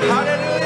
Hallelujah.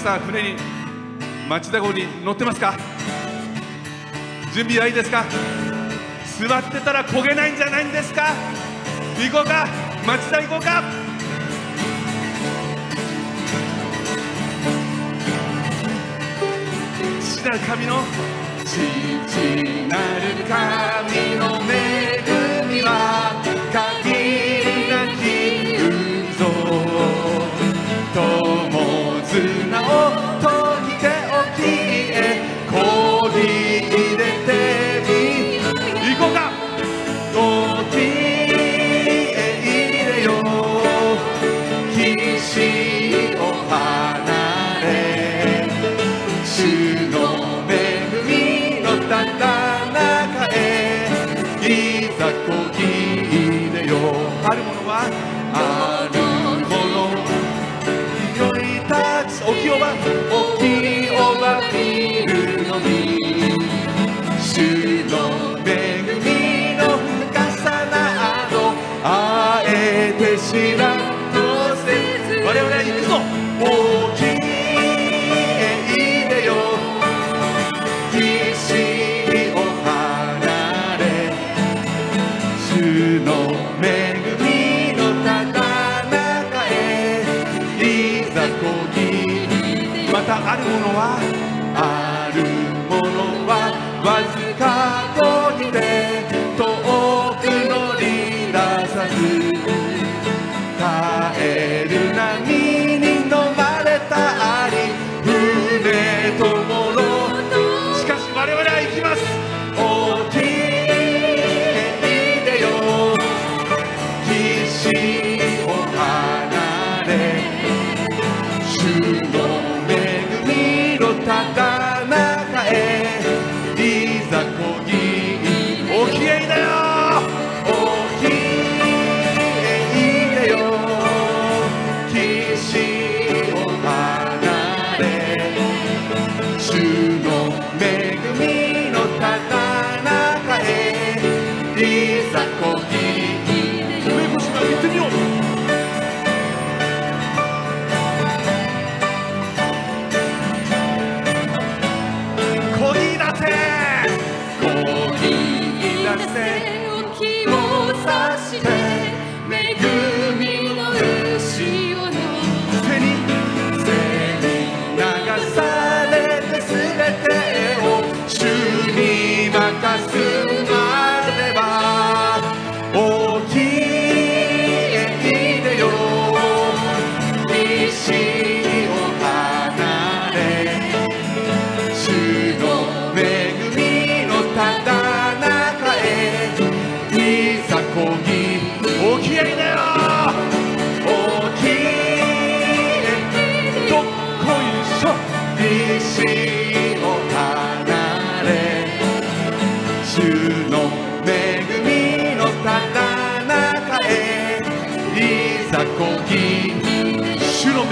さん船に町田号に乗ってますか？準備はいいですか？座ってたら焦げないんじゃないんですか？行こうか？町田行こうか？父なる神の父なる神の恵みは vida.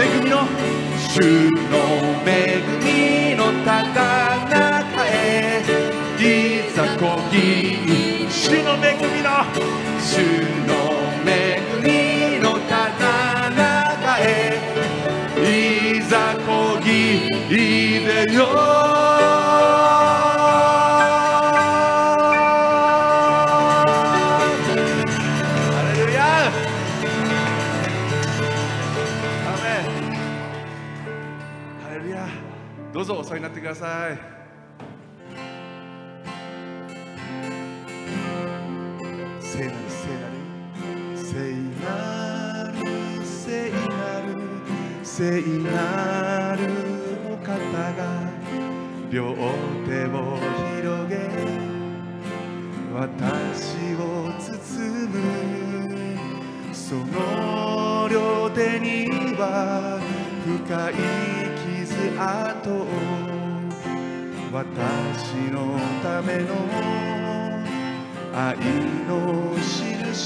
恵みの主の恵みの高中へいざこぎ主の恵みの主の恵みの高中へいざこぎいでよ。ださい。聖なる聖なる聖なる聖なる聖なるお方が両手を広げ私を包むその両手には深い傷跡を私のための愛の印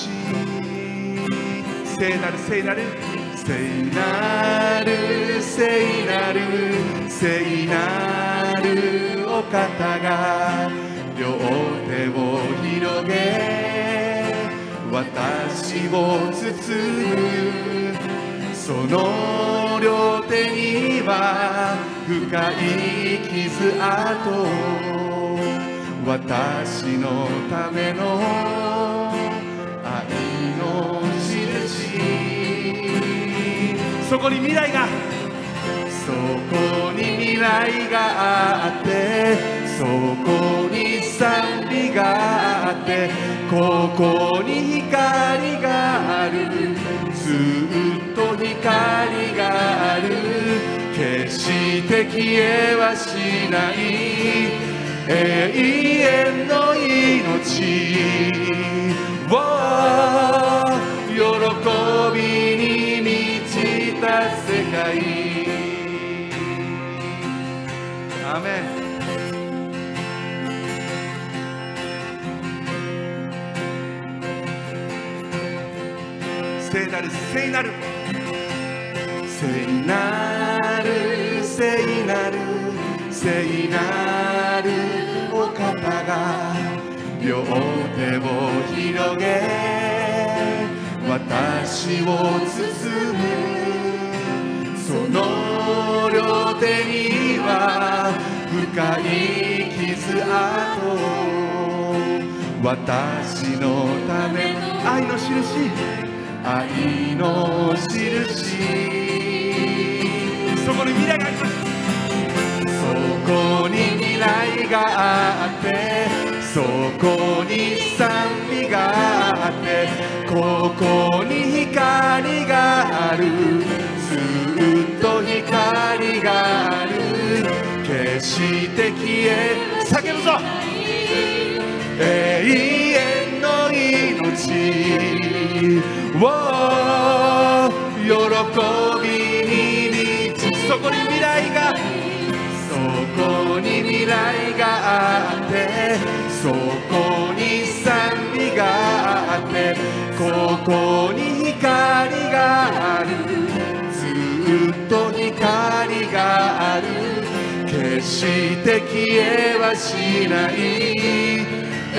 聖なる聖なる聖なる聖なる聖なるお方が両手を広げ私を包む。その両手には深い傷跡私のための愛の印。そこに未来が。そこに未来があってそこに賛美があってここに光がある。ずっと光がある。決して消えはしない永遠の命を喜びに満ちた世界。アメン。聖なる聖なる。聖なる聖なる聖なるお方が両手を広げ私を包む。その両手には深い傷跡私のため愛の印。愛の印。そこに未来があります。そこに未来があってそこに賛美があってここに光がある。ずっと光がある。決して消え叫ぶぞ。永遠。を喜びに満ちそこに未来がそこに未来があってそこに賛美があってここに光がある。ずっと光がある。決して消えはしない。永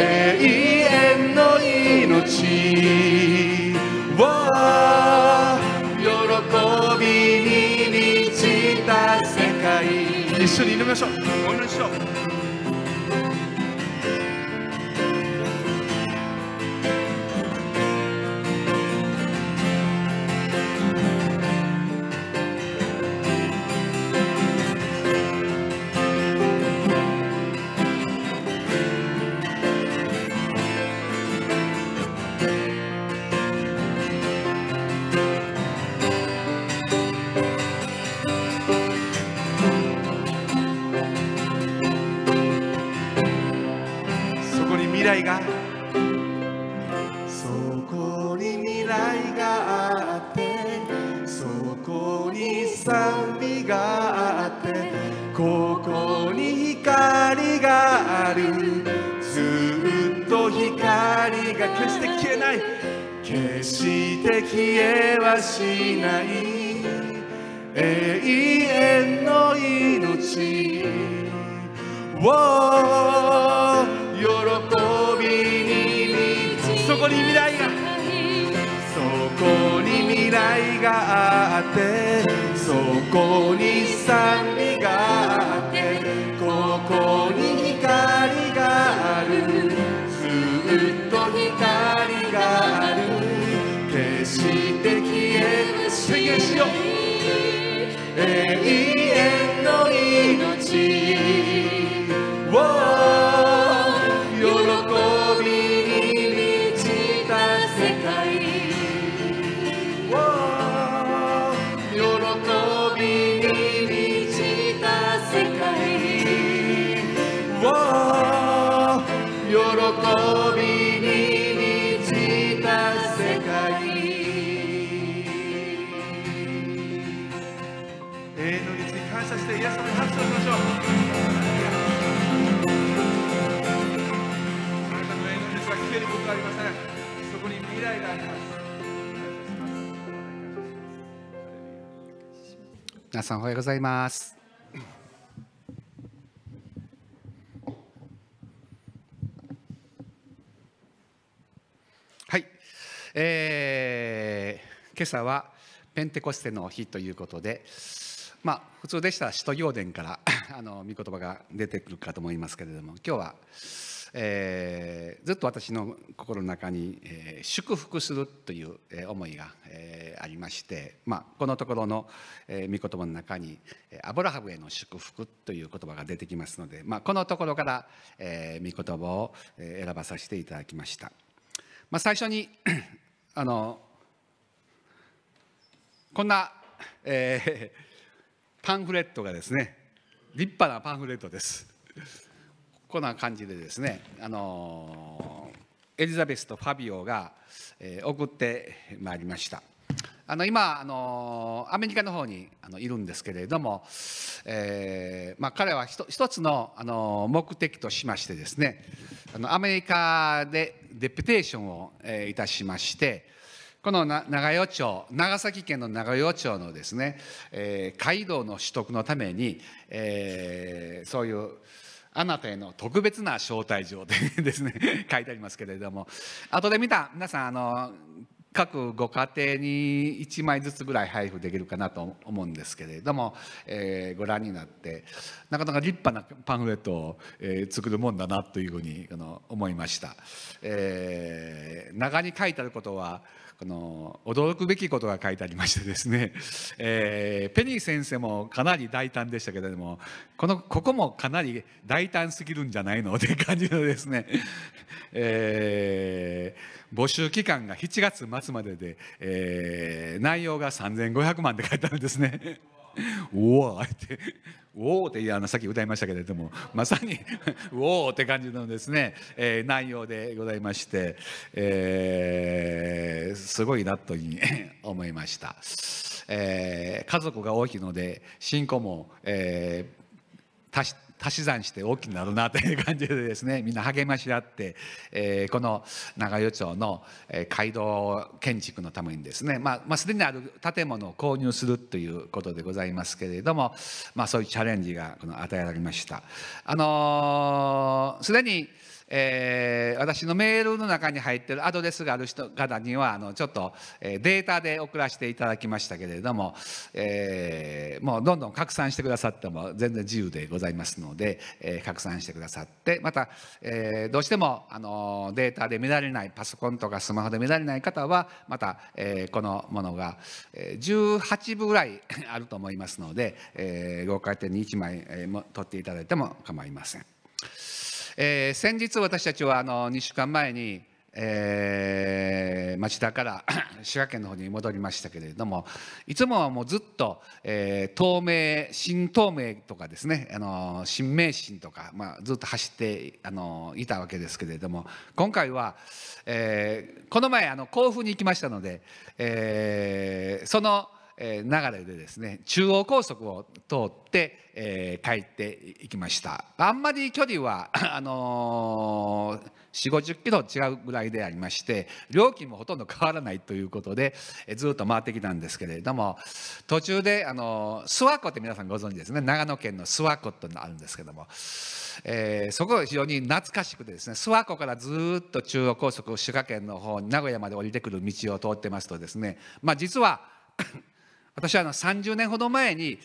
遠の命。喜びに満ちた世界。一緒に祈りましょう。お祈りしよう来が。そこに未来があって。そこに賛美があって。ここに光がある。ずっと光が。決して消えない。決して消えはしない。永遠の命。を喜びに満ちそこに未来がそこに未来があってそこに賛美があってここに皆さんおはようございます。えー今朝はペンテコステの日ということで、まあ普通でしたら使徒行伝からあの御言葉が出てくるかと思いますけれども、今日は、えーずっと私の心の中に、えー祝福するという、思いが、えーありまして、まあ、このところの、えー御言葉の中にアブラハムへの祝福という言葉が出てきますので、まあ、このところから、えー御言葉を選ばさせていただきました。まあ、最初にあのこんな、えーパンフレットがですね立派なパンフレットです。こんな感じでですね、あのエリザベスとファビオが、えー送ってまいりました。あの今、あのアメリカの方にあのいるんですけれども、えーまあ、彼は一つの、あの目的としましてですねあのアメリカでデプテーションを、えーいたしましてこのな長与町長崎県の長与町のですね、えー街道の取得のために、えーそういうあなたへの特別な招待状で ですね書いてありますけれども後で見た皆さんあの各ご家庭に1枚ずつぐらい配布できるかなと思うんですけれども、えーご覧になってなかなか立派なパンフレットを、えー作るもんだなというふうにあの思いました、えー中に書いてあることはあの驚くべきことが書いてありましてですね、えーペニー先生もかなり大胆でしたけれどもこのここもかなり大胆すぎるんじゃないのって感じのですね、えー募集期間が7月末までで、えー内容が3500万って書いてあるんですね。おおっておおってあのさっき歌いましたけれどもまさに おおって感じのですね、えー内容でございまして、えーすごいなというふうに 思いました、えー家族が大きいので信仰も、えー足し算して大きくなるなという感じでですね みんな励まし合って、えーこの長与町の、え街道建築のためにですねまあまあ、すでにある建物を購入するということでございますけれども、まあ、そういうチャレンジがこの与えられました。あのーすでにえー私のメールの中に入ってるアドレスがある人方にはあのちょっと、えデータで送らせていただきましたけれども、えーもうどんどん拡散してくださっても全然自由でございますので、えー拡散してくださってまた、えーどうしてもあのデータで見られないパソコンとかスマホで見られない方はまた、えーこのものが、18部ぐらいあると思いますので、えーご家庭に1枚、も取っていただいても構いません。えー先日私たちはあの2週間前に、えー町田から 滋賀県の方に戻りましたけれどもいつもはもうずっと、えー東名新東名とかですねあの新名神とか、まあ、ずっと走ってあのいたわけですけれども今回は、えーこの前あの甲府に行きましたので、えーその流れでですね中央高速を通って、えー帰っていきました。あんまり距離は あのー、4 5 0キロ違うぐらいでありまして料金もほとんど変わらないということで、えーずっと回ってきたんですけれども途中で、あのー諏訪湖って皆さんご存知ですね。長野県の諏訪湖っていうのがあるんですけども、えーそこが非常に懐かしくてですね諏訪湖からずっと中央高速滋賀県の方名古屋まで降りてくる道を通ってますとですねまあ実は私はあの30年ほど前に、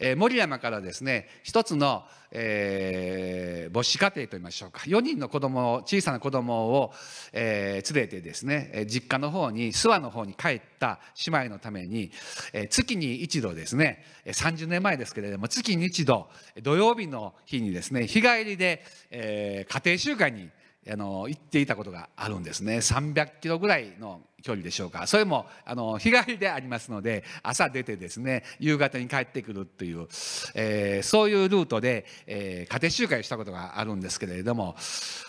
えー森山からですね一つの、えー母子家庭といいましょうか。4人の子供小さな子供を、えー連れてですね実家の方に諏訪の方に帰った姉妹のために、えー月に一度ですね30年前ですけれども月に一度土曜日の日にですね日帰りで、えー家庭集会にあの行っていたことがあるんですね。300キロぐらいの距離でしょうか。それもあの日帰りでありますので朝出てですね夕方に帰ってくるっていう、えーそういうルートで、えー家庭集会をしたことがあるんですけれども、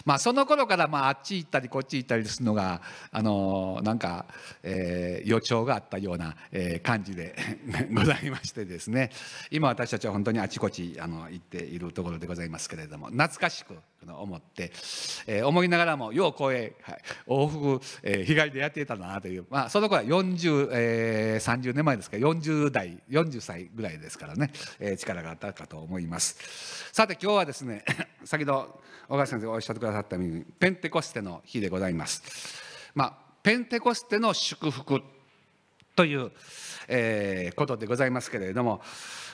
まあ、その頃から、まあ、あっち行ったりこっち行ったりするのがあのなんか、えー予兆があったような、え感じで ございましてですね。今私たちは本当にあちこちあの行っているところでございますけれども懐かしく思って、え思いながらもようこれ、はい、往復、え日帰りでやっていたなという、まあ、その頃は40、えー30年前ですか。ら40代40歳ぐらいですからね、えー力があったかと思います。さて今日はですね 先ほど小川先生がおっしゃってくださったようにペンテコステの日でございます。まあ、ペンテコステの祝福という、えーことでございますけれども、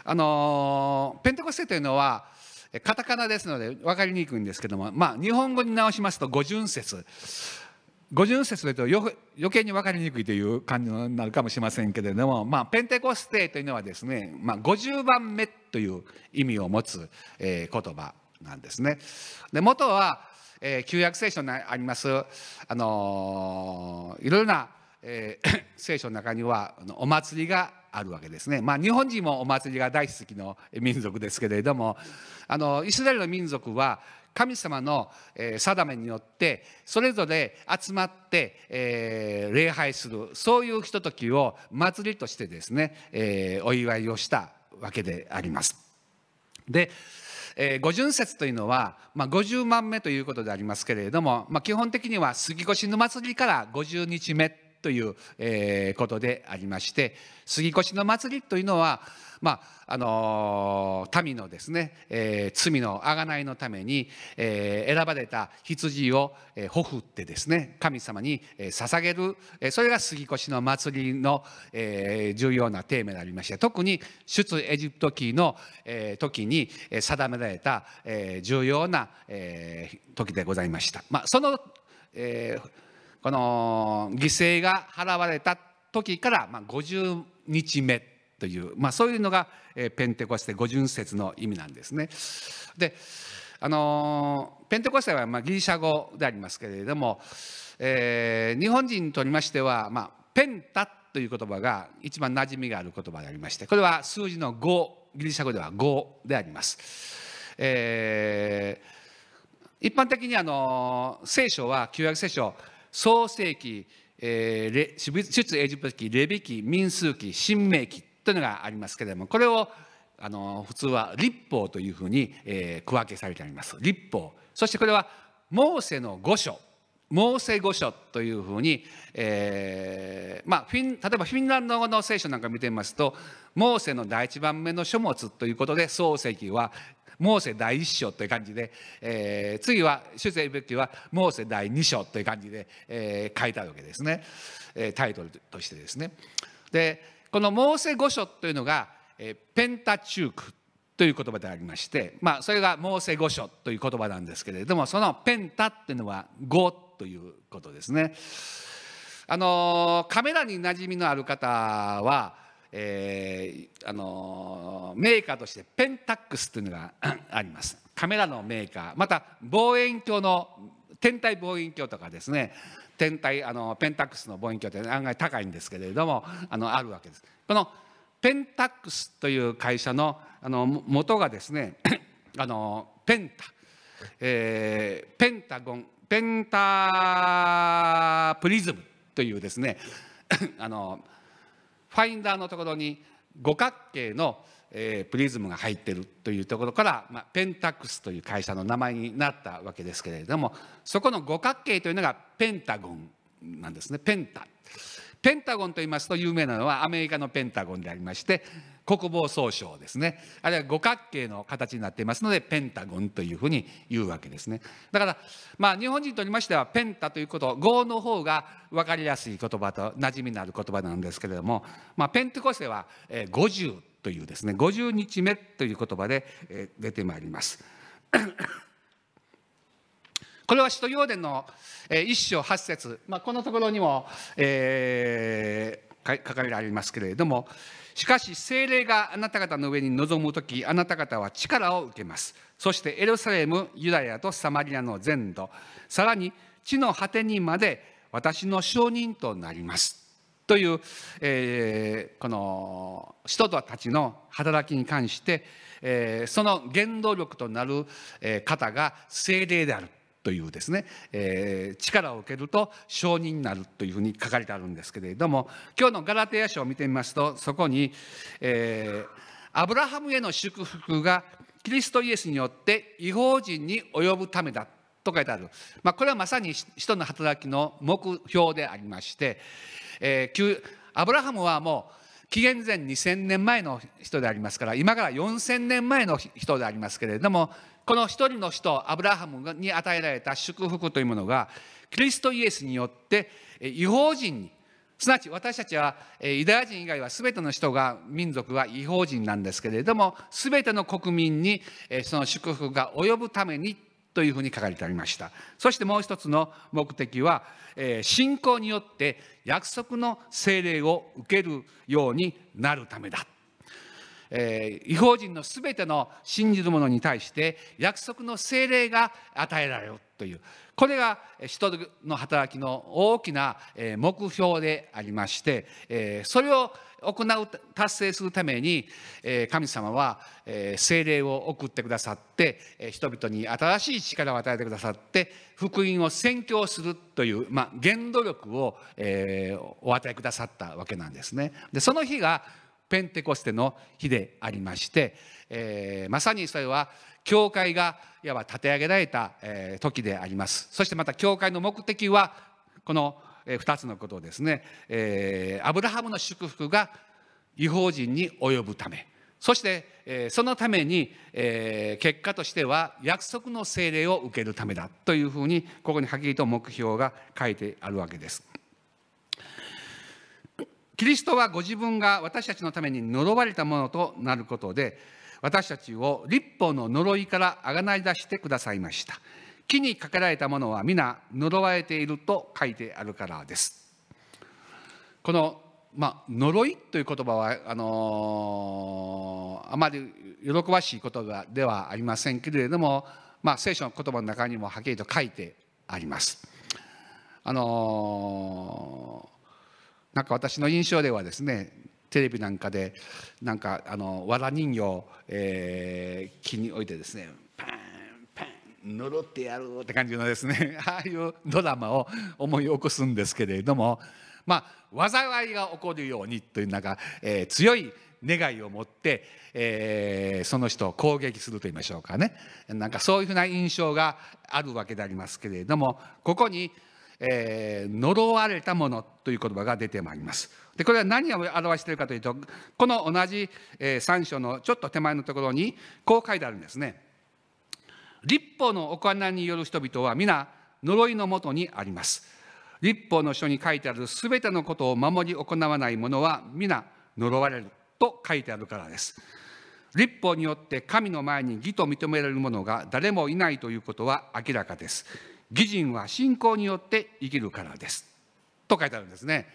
あのーペンテコステというのはカタカナですので分かりにくいんですけども、まあ、日本語に直しますと五巡節。五巡節だと余計に分かりにくいという感じになるかもしれませんけれども、まあ、ペンテコステというのはですね、まあ、50番目という意味を持つ、えー、言葉なんですね。で元は、えー、旧約聖書にあります、あのー、いろいろな、えー、聖書の中にはお祭りがあるわけですね。まあ、日本人もお祭りが大好きの民族ですけれどもあのイスラエルの民族は神様の定めによってそれぞれ集まって礼拝するそういうひとときを祭りとしてですねお祝いをしたわけであります。で五巡節というのは、まあ、50万目ということでありますけれども、まあ、基本的には杉越の祭りから50日目ということでありまして杉越の祭りというのはまああの民のですね、えー、罪の贖いのために、えー、選ばれた羊を、えー、ほふってですね神様に、えー、捧げる、えー、それが杉越の祭りの、えー、重要なテーマでありまして特に出エジプト記の、えー、時に定められた、えー、重要な、えー、時でございました。まあ、その、えー、この犠牲が払われた時から、まあ、50日目という、まあ、そういうのが、えペンテコステ五巡節の意味なんですね。であのペンテコステはまあギリシャ語でありますけれども、えー、日本人にとりましては、まあ、ペンタという言葉が一番馴染みがある言葉でありましてこれは数字の5ギリシャ語では5であります。えー、一般的にあの聖書は旧約聖書創世記、えー、出エジプト記レビ記民数記新明記というのがありますけれどもこれをあの普通は立法というふうに、えー、区分けされてあります。立法。そしてこれはモーセの御書モーセ御書というふうに、えーまあ、フィン例えばフィンランド語の聖書なんか見てみますとモーセの第一番目の書物ということで創世記はモーセ第一章という感じで、えー、次は出エジプはモーセ第二章という感じで、えー、書いてあるわけですね、えー、タイトルとしてですね。でこのモーセ御書というのが、えペンタチュークという言葉でありまして、まあ、それがモーセ御書という言葉なんですけれどもそのペンタっていうのは語ということですね。あのカメラに馴染みのある方は、えー、あのメーカーとしてペンタックスというのが あります。カメラのメーカーまた望遠鏡の天体望遠鏡とかですね天体あのペンタックスの望遠鏡って案外高いんですけれどもあのあるわけです。このペンタックスという会社のあの元がですね あのペンタ、えー、ペンタゴンペンタプリズムというですね あのファインダーのところに五角形のえー、プリズムが入ってるというところから、まあ、ペンタックスという会社の名前になったわけですけれどもそこの五角形というのがペンタゴンなんですね。ペンタ。ペンタゴンと言いますと有名なのはアメリカのペンタゴンでありまして国防総省ですね。あるいは五角形の形になっていますのでペンタゴンというふうに言うわけですね。だからまあ日本人とりましてはペンタということ語の方が分かりやすい言葉と馴染みのある言葉なんですけれども、まあ、ペンテコステは50というですね50日目という言葉で出てまいります。これは使徒行伝の一章八節、まあ、このところにも、えー、書かれてありますけれどもしかし精霊があなた方の上に臨む時あなた方は力を受けます。そしてエルサレムユダヤとサマリアの全土さらに地の果てにまで私の証人となります。という、えー、この人たちの働きに関して、えー、その原動力となる方が精霊であるというですね、えー、力を受けると承認になるというふうに書かれてあるんですけれども今日のガラテヤ書を見てみますとそこに、えー、アブラハムへの祝福がキリストイエスによって違法人に及ぶためだと書いてある、まあ、これはまさに人の働きの目標でありまして、えー、アブラハムはもう紀元前2000年前の人でありますから今から4000年前の人でありますけれどもこの一人の人アブラハムに与えられた祝福というものがキリストイエスによって違法人にすなわち私たちはユダヤ人以外は全ての人が民族は違法人なんですけれども全ての国民にその祝福が及ぶためにというふうに書かれてありました。そしてもう一つの目的はえー信仰によって約束の精霊を受けるようになるためだ。えー違法人のすべての信じる者に対して約束の精霊が与えられるというこれがえー人の働きの大きな目標でありましてそれを行う達成するために神様はえー聖霊を送ってくださって人々に新しい力を与えてくださって福音を宣教するという、まあ、原動力をお与えくださったわけなんですね。でその日がペンテコステの日でありまして、えーまさにそれは教会がいわば立て上げられた、時であります。そしてまた教会の目的はこの2つのことをですね、えーアブラハムの祝福が違法人に及ぶため。そして、えーそのために、えー結果としては約束の聖霊を受けるためだ。というふうにここにはっきりと目標が書いてあるわけです。キリストはご自分が私たちのために呪われたものとなることで私たちを立法の呪いからあがない出してくださいました。木にかけられたものは皆呪われていると書いてあるからです。この、まあ、呪いという言葉はあのーあまり喜ばしい言葉ではありませんけれども、まあ、聖書の言葉の中にもはっきりと書いてあります。あのーなんか私の印象ではですねテレビなんかでなんかあの藁人形を、えーに置いてですねパンパン呪ってやるって感じのですね ああいうドラマを思い起こすんですけれどもまあ災いが起こるようにというなんか、えー強い願いを持って、えーその人を攻撃すると言いましょうかね。なんかそういうふうな印象があるわけでありますけれどもここにえー呪われたものという言葉が出てまいります。でこれは何を表しているかというとこの同じ、え3章のちょっと手前のところにこう書いてあるんですね。立法の行いによる人々は皆呪いのもとにあります。立法の書に書いてあるすべてのことを守り行わない者は皆呪われると書いてあるからです。立法によって神の前に義と認められる者が誰もいないということは明らかです。義人は信仰によって生きるからです。と書いてあるんですね。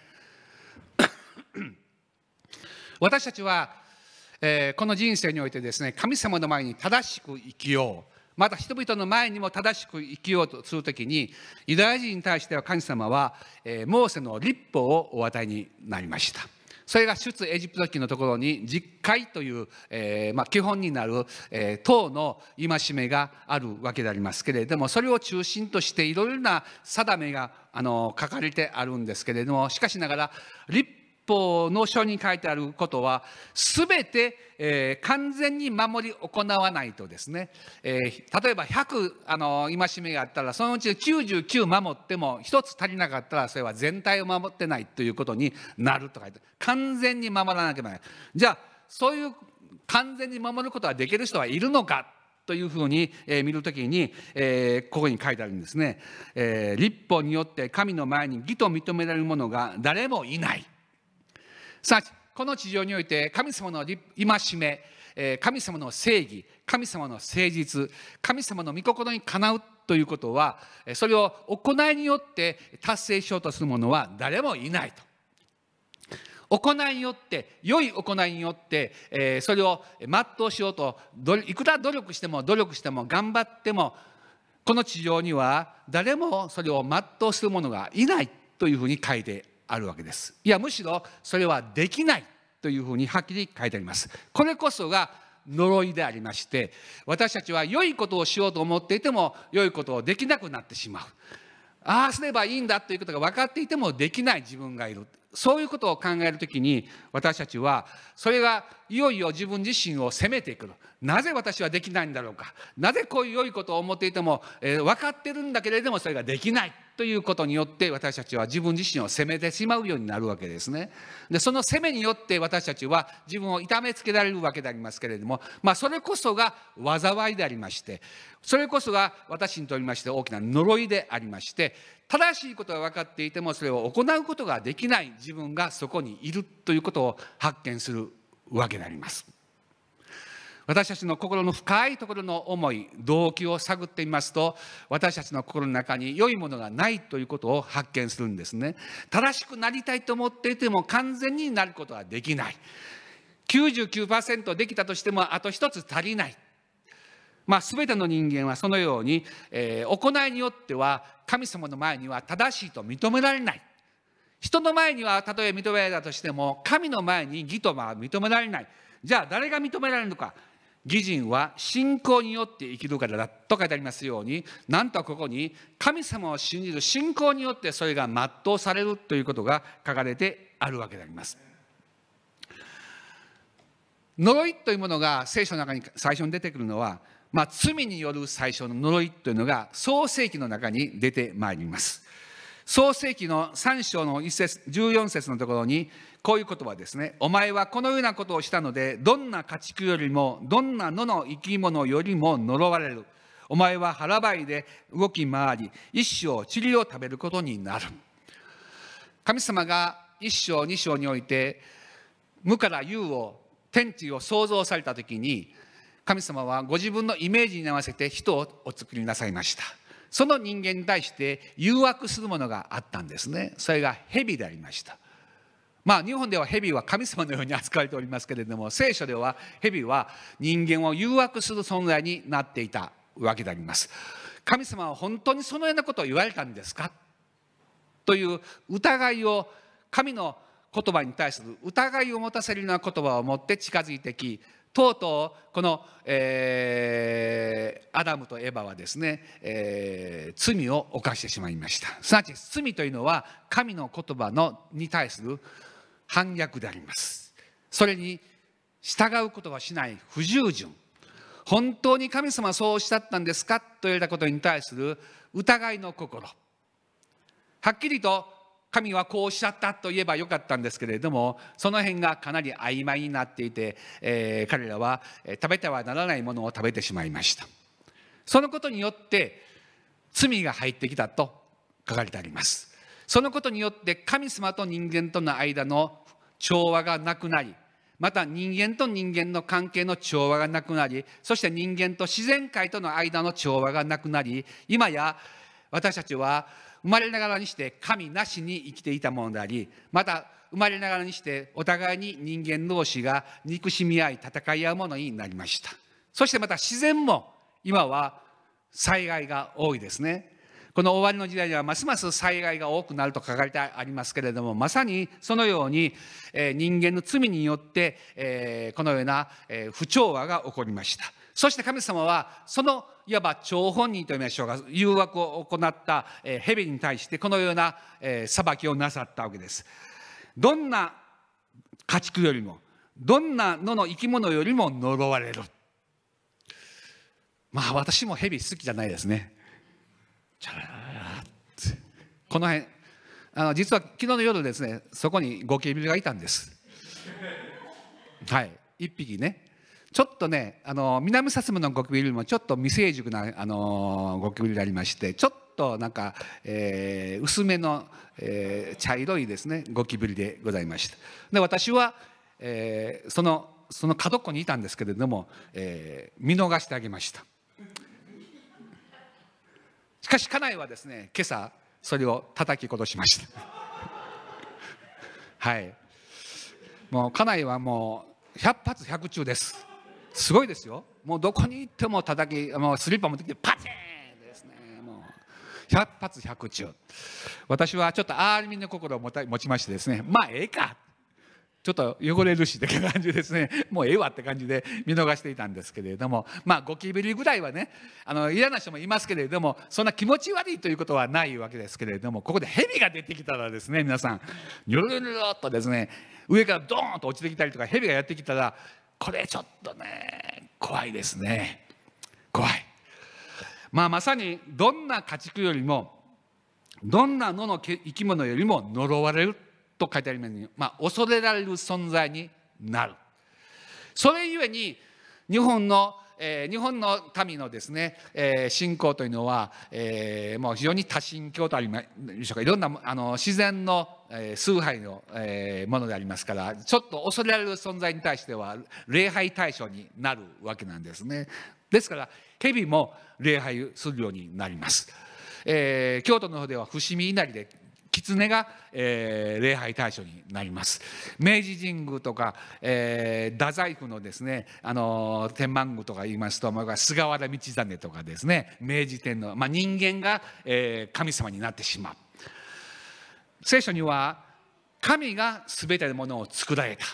私たちは、えーこの人生においてですね神様の前に正しく生きようまた人々の前にも正しく生きようとするときにユダヤ人に対しては神様は、えーモーセの立法をお与えになりました。それが出エジプト記のところに実戒という、えーまあ、基本になる、えー党の戒めがあるわけでありますけれどもそれを中心としていろいろな定めがあの書かれてあるんですけれどもしかしながら立法の書に書いてあることは全て、えー完全に守り行わないとですね、えー例えば100あの戒めがあったらそのうち99守っても1つ足りなかったらそれは全体を守ってないということになると書いて完全に守らなきゃいけない。じゃあそういう完全に守ることができる人はいるのかというふうに、えー見るときに、えーここに書いてあるんですね、えー立法によって神の前に義と認められる者が誰もいない。さあこの地上において神様の戒め神様の正義神様の誠実神様の御心にかなうということはそれを行いによって達成しようとする者は誰もいないと。行いによって良い行いによって、それを全うしようといくら努力しても努力しても頑張ってもこの地上には誰もそれを全うする者がいないというふうに書いてあるわけです。いやむしろそれはできないというふうにはっきり書いてあります。これこそが呪いでありまして私たちは良いことをしようと思っていても良いことをできなくなってしまう。ああすればいいんだということが分かっていてもできない自分がいるそういうことを考えるときに私たちはそれがいよいよ自分自身を責めていくるなぜ私はできないんだろうか。なぜこういう良いことを思っていても、えー分かってるんだけれどもそれができない。ということによって私たちは自分自身を責めてしまうようになるわけですね。でその責めによって私たちは自分を痛めつけられるわけでありますけれども、まあ、それこそが災いでありましてそれこそが私にとりまして大きな呪いでありまして正しいことが分かっていてもそれを行うことができない自分がそこにいるということを発見するわけであります。私たちの心の深いところの思い動機を探ってみますと私たちの心の中に良いものがないということを発見するんですね。正しくなりたいと思っていても完全になることはできない。99%できたとしてもあと一つ足りない。まあ、全ての人間はそのように、えー、行いによっては神様の前には正しいと認められない。人の前にはたとえ認められたとしても神の前に義とは認められない。じゃあ誰が認められるのか。義人は信仰によって生きるからだと書いてありますようになんとここに神様を信じる信仰によってそれが全うされるということが書かれてあるわけであります。呪いというものが聖書の中に最初に出てくるのは、まあ、罪による最初の呪いというのが創世記の中に出てまいります。創世記の3章の1節14節のところにこういう言葉ですね。お前はこのようなことをしたので、どんな家畜よりも、どんな野の生き物よりも呪われる。お前は腹ばいで動き回り、一生塵を食べることになる。神様が一章二章において、無から有を、天地を創造された時に、神様はご自分のイメージに合わせて人をお作りなさいました。その人間に対して誘惑するものがあったんですね。それが蛇でありました。まあ日本では蛇は神様のように扱われておりますけれども聖書では蛇は人間を誘惑する存在になっていたわけであります神様は本当にそのようなことを言われたんですか？という疑いを神の言葉に対する疑いを持たせるような言葉を持って近づいてきとうとうこの、えー、アダムとエバはですね、えー、罪を犯してしまいました。すなわち罪というのは神の言葉のに対する反逆であります。それに従うことはしない不従順。本当に神様はそうおっしゃったんですか？と言われたことに対する疑いの心。はっきりと神はこうおっしゃったと言えばよかったんですけれどもその辺がかなり曖昧になっていて、えー、彼らは食べてはならないものを食べてしまいました。そのことによって罪が入ってきたと書かれてあります。そのことによって神様と人間との間の調和がなくなりまた人間と人間の関係の調和がなくなりそして人間と自然界との間の調和がなくなり今や私たちは生まれながらにして神なしに生きていたものでありまた生まれながらにしてお互いに人間同士が憎しみ合い戦い合うものになりました。そしてまた自然も今は災害が多いですね。この終わりの時代にはますます災害が多くなると書かれてありますけれどもまさにそのように、え人間の罪によって、えこのような、え不調和が起こりました。そして神様はそのいわば張本人といいましょうか誘惑を行った、蛇に対してこのような、裁きをなさったわけです。どんな家畜よりもどんな野の生き物よりも呪われる。まあ私も蛇好きじゃないですね。チャラこの辺あの実は昨日の夜ですねそこにゴキブリがいたんです。はい。一匹ね。ちょっとねあの南薩摩のゴキブリもちょっと未成熟なあのゴキブリでありましてちょっとなんか、えー、薄めの、えー、茶色いですねゴキブリでございました。で私は、えー、そのその角っこにいたんですけれども、えー、見逃してあげました。しかし家内はですね今朝それを叩き殺しました。はい。もう家内はもう100発100中です。すごいですよ。もうどこに行っても叩きもうスリッパ持ってきてパチンですね。もう100発100中。私はちょっとアーミの心を持ちましてですね。まあええか。ちょっと汚れるしって感じですね。もうええわって感じで見逃していたんですけれども。まあゴキブリぐらいはねあの嫌な人もいますけれどもそんな気持ち悪いということはないわけですけれどもここで蛇が出てきたらですね皆さんニョロニョロっとですね上からドーンと落ちてきたりとか蛇がやってきたらこれちょっとね怖いですね。怖い。まあまさにどんな家畜よりもどんな野の生き物よりも呪われると書いてありますよ。うに、まあ、恐れられる存在になる。それゆえに日本の、えー日本の民のですね、えー信仰というのは、えーもう非常に多神教とありましょうか。いろんなあの自然の、崇拝の、ものでありますからちょっと恐れられる存在に対しては礼拝対象になるわけなんですね。ですから蛇も礼拝するようになります。えー京都の方では伏見稲荷で狐が、えー礼拝対象になります明治神宮とか、えー太宰府のですね、あのー天満宮とか言いますと菅原道真とかですね明治天皇、まあ、人間が、えー神様になってしまう聖書には神が全てのものを作られた。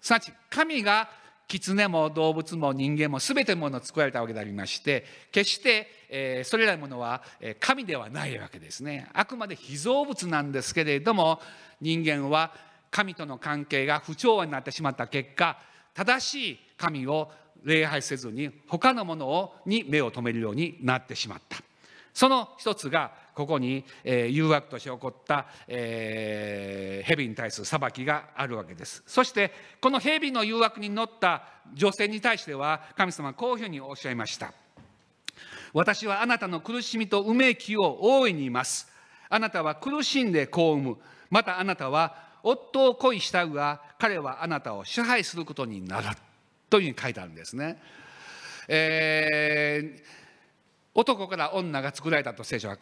すなわち神が狐も動物も人間も全てのものを作られたわけでありまして決して、えそれらのものは神ではないわけですね。あくまで被造物なんですけれども人間は神との関係が不調和になってしまった結果正しい神を礼拝せずに他のものに目を留めるようになってしまった。その一つがここに、えー誘惑として起こった、えー蛇に対する裁きがあるわけです。そしてこの蛇の誘惑に乗った女性に対しては神様はこういうふうにおっしゃいました。私はあなたの苦しみとうめきを大いにいます。あなたは苦しんで子を産む。またあなたは夫を恋したが彼はあなたを支配することになる。というふうに書いてあるんですね、えー男から女が作られたと聖書は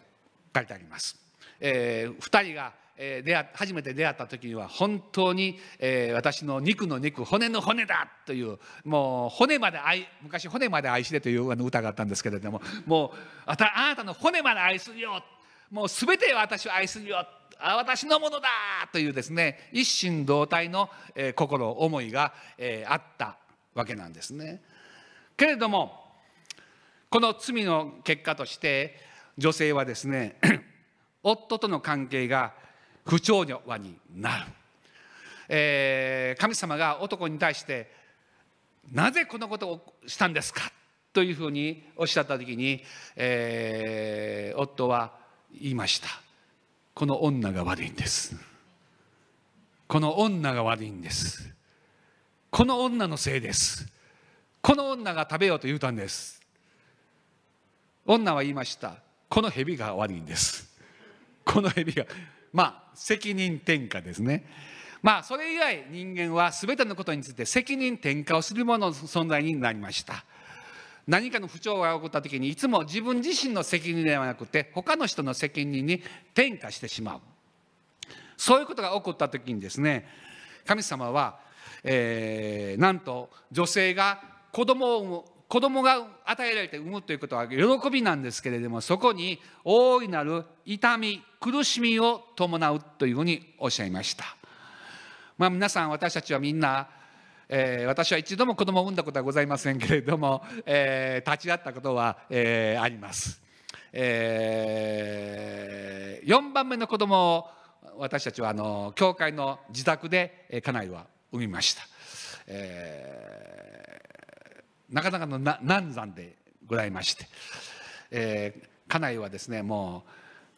書いてあります。えー二人が、出会初めて出会った時には本当に、えー私の肉の肉骨の骨だというもう骨まで愛昔骨まで愛してというあの歌があったんですけれどももうあたあなたの骨まで愛するよもう全て私を愛するよ私のものだというですね一心同体の、えー心思いが、えーあったわけなんですね。けれどもこの罪の結果として女性はですね 夫との関係が不調和になる、えー神様が男に対して「なぜこのことをしたんですか?」というふうにおっしゃった時に、えー夫は言いました「この女が悪いんです」「この女が悪いんです」「この女のせいです」「この女が食べようと言うたんです」女は言いました。この蛇が悪いんです。この蛇がまあ責任転嫁ですね。まあそれ以来人間は全てのことについて責任転嫁をするものの存在になりました。何かの不調が起こった時にいつも自分自身の責任ではなくて他の人の責任に転嫁してしまう。そういうことが起こった時にですね神様は、えーなんと女性が子供を産む子供が与えられて産むということは喜びなんですけれどもそこに大いなる痛み苦しみを伴うというふうにおっしゃいました。まあ、皆さん私たちはみんな、えー私は一度も子供を産んだことはございませんけれども、えー立ち会ったことは、えーあります。え4番目の子供を私たちはあの教会の自宅でえ家内は産みました。えなかなかのな難産でございまして、えー家内はですねも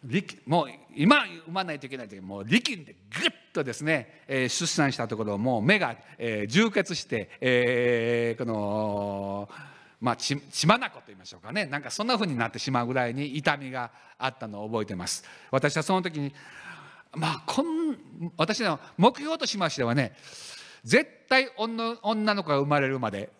う力もう今産まないといけないというもう力んでぐっとですね、えー出産したところもう目が、えー充血して、えーこのまあ血血眼と言いましょうかね。なんかそんな風になってしまうぐらいに痛みがあったのを覚えてます。私はその時にまあこん私の目標としましてはね絶対女女の子が生まれるまで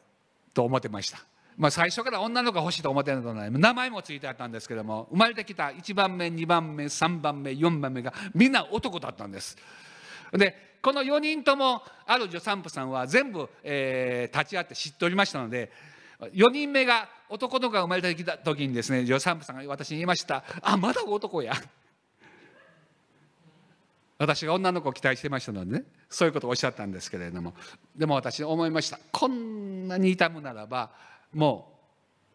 と思ってました。まあ、最初から女の子が欲しいと思ってたので名前もついてあったんですけども生まれてきた1番目2番目3番目4番目がみんな男だったんです。でこの4人ともある助産婦さんは全部、えー立ち会って知っておりましたので4人目が男の子が生まれてきた時にですね助産婦さんが私に言いました「あまだ男や」私が女の子を期待してましたのでねそういうことをおっしゃったんですけれどもでも私思いましたこんなに痛むならばも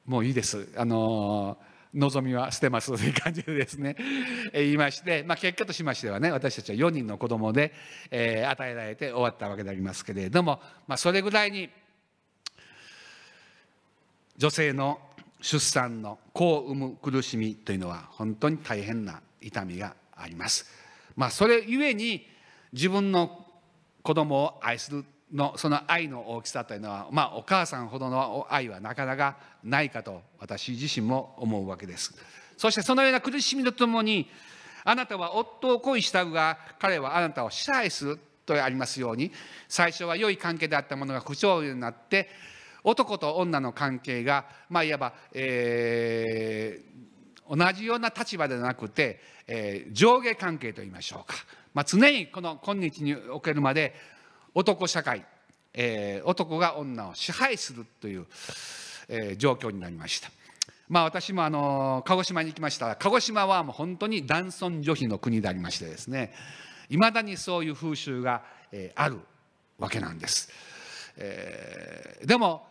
うもういいですあの望みは捨てますという感じでですね 言いまして、まあ、結果としましてはね私たちは4人の子供で、えー与えられて終わったわけでありますけれども、まあ、それぐらいに女性の出産の子を産む苦しみというのは本当に大変な痛みがあります。まあ、それゆえに自分の子供を愛するのその愛の大きさというのは、まあ、お母さんほどの愛はなかなかないかと私自身も思うわけですそしてそのような苦しみとともにあなたは夫を恋したが彼はあなたを支配するとありますように最初は良い関係であったものが不調になって男と女の関係がまあいわば、えー、同じような立場ではなくて、えー、上下関係といいましょうか、まあ、常にこの今日におけるまで男社会、えー、男が女を支配するという、えー、状況になりました。まあ、私もあの鹿児島に行きました鹿児島はもう本当に男尊女卑の国でありましてですねいまだにそういう風習が、えー、あるわけなんです。えー、でも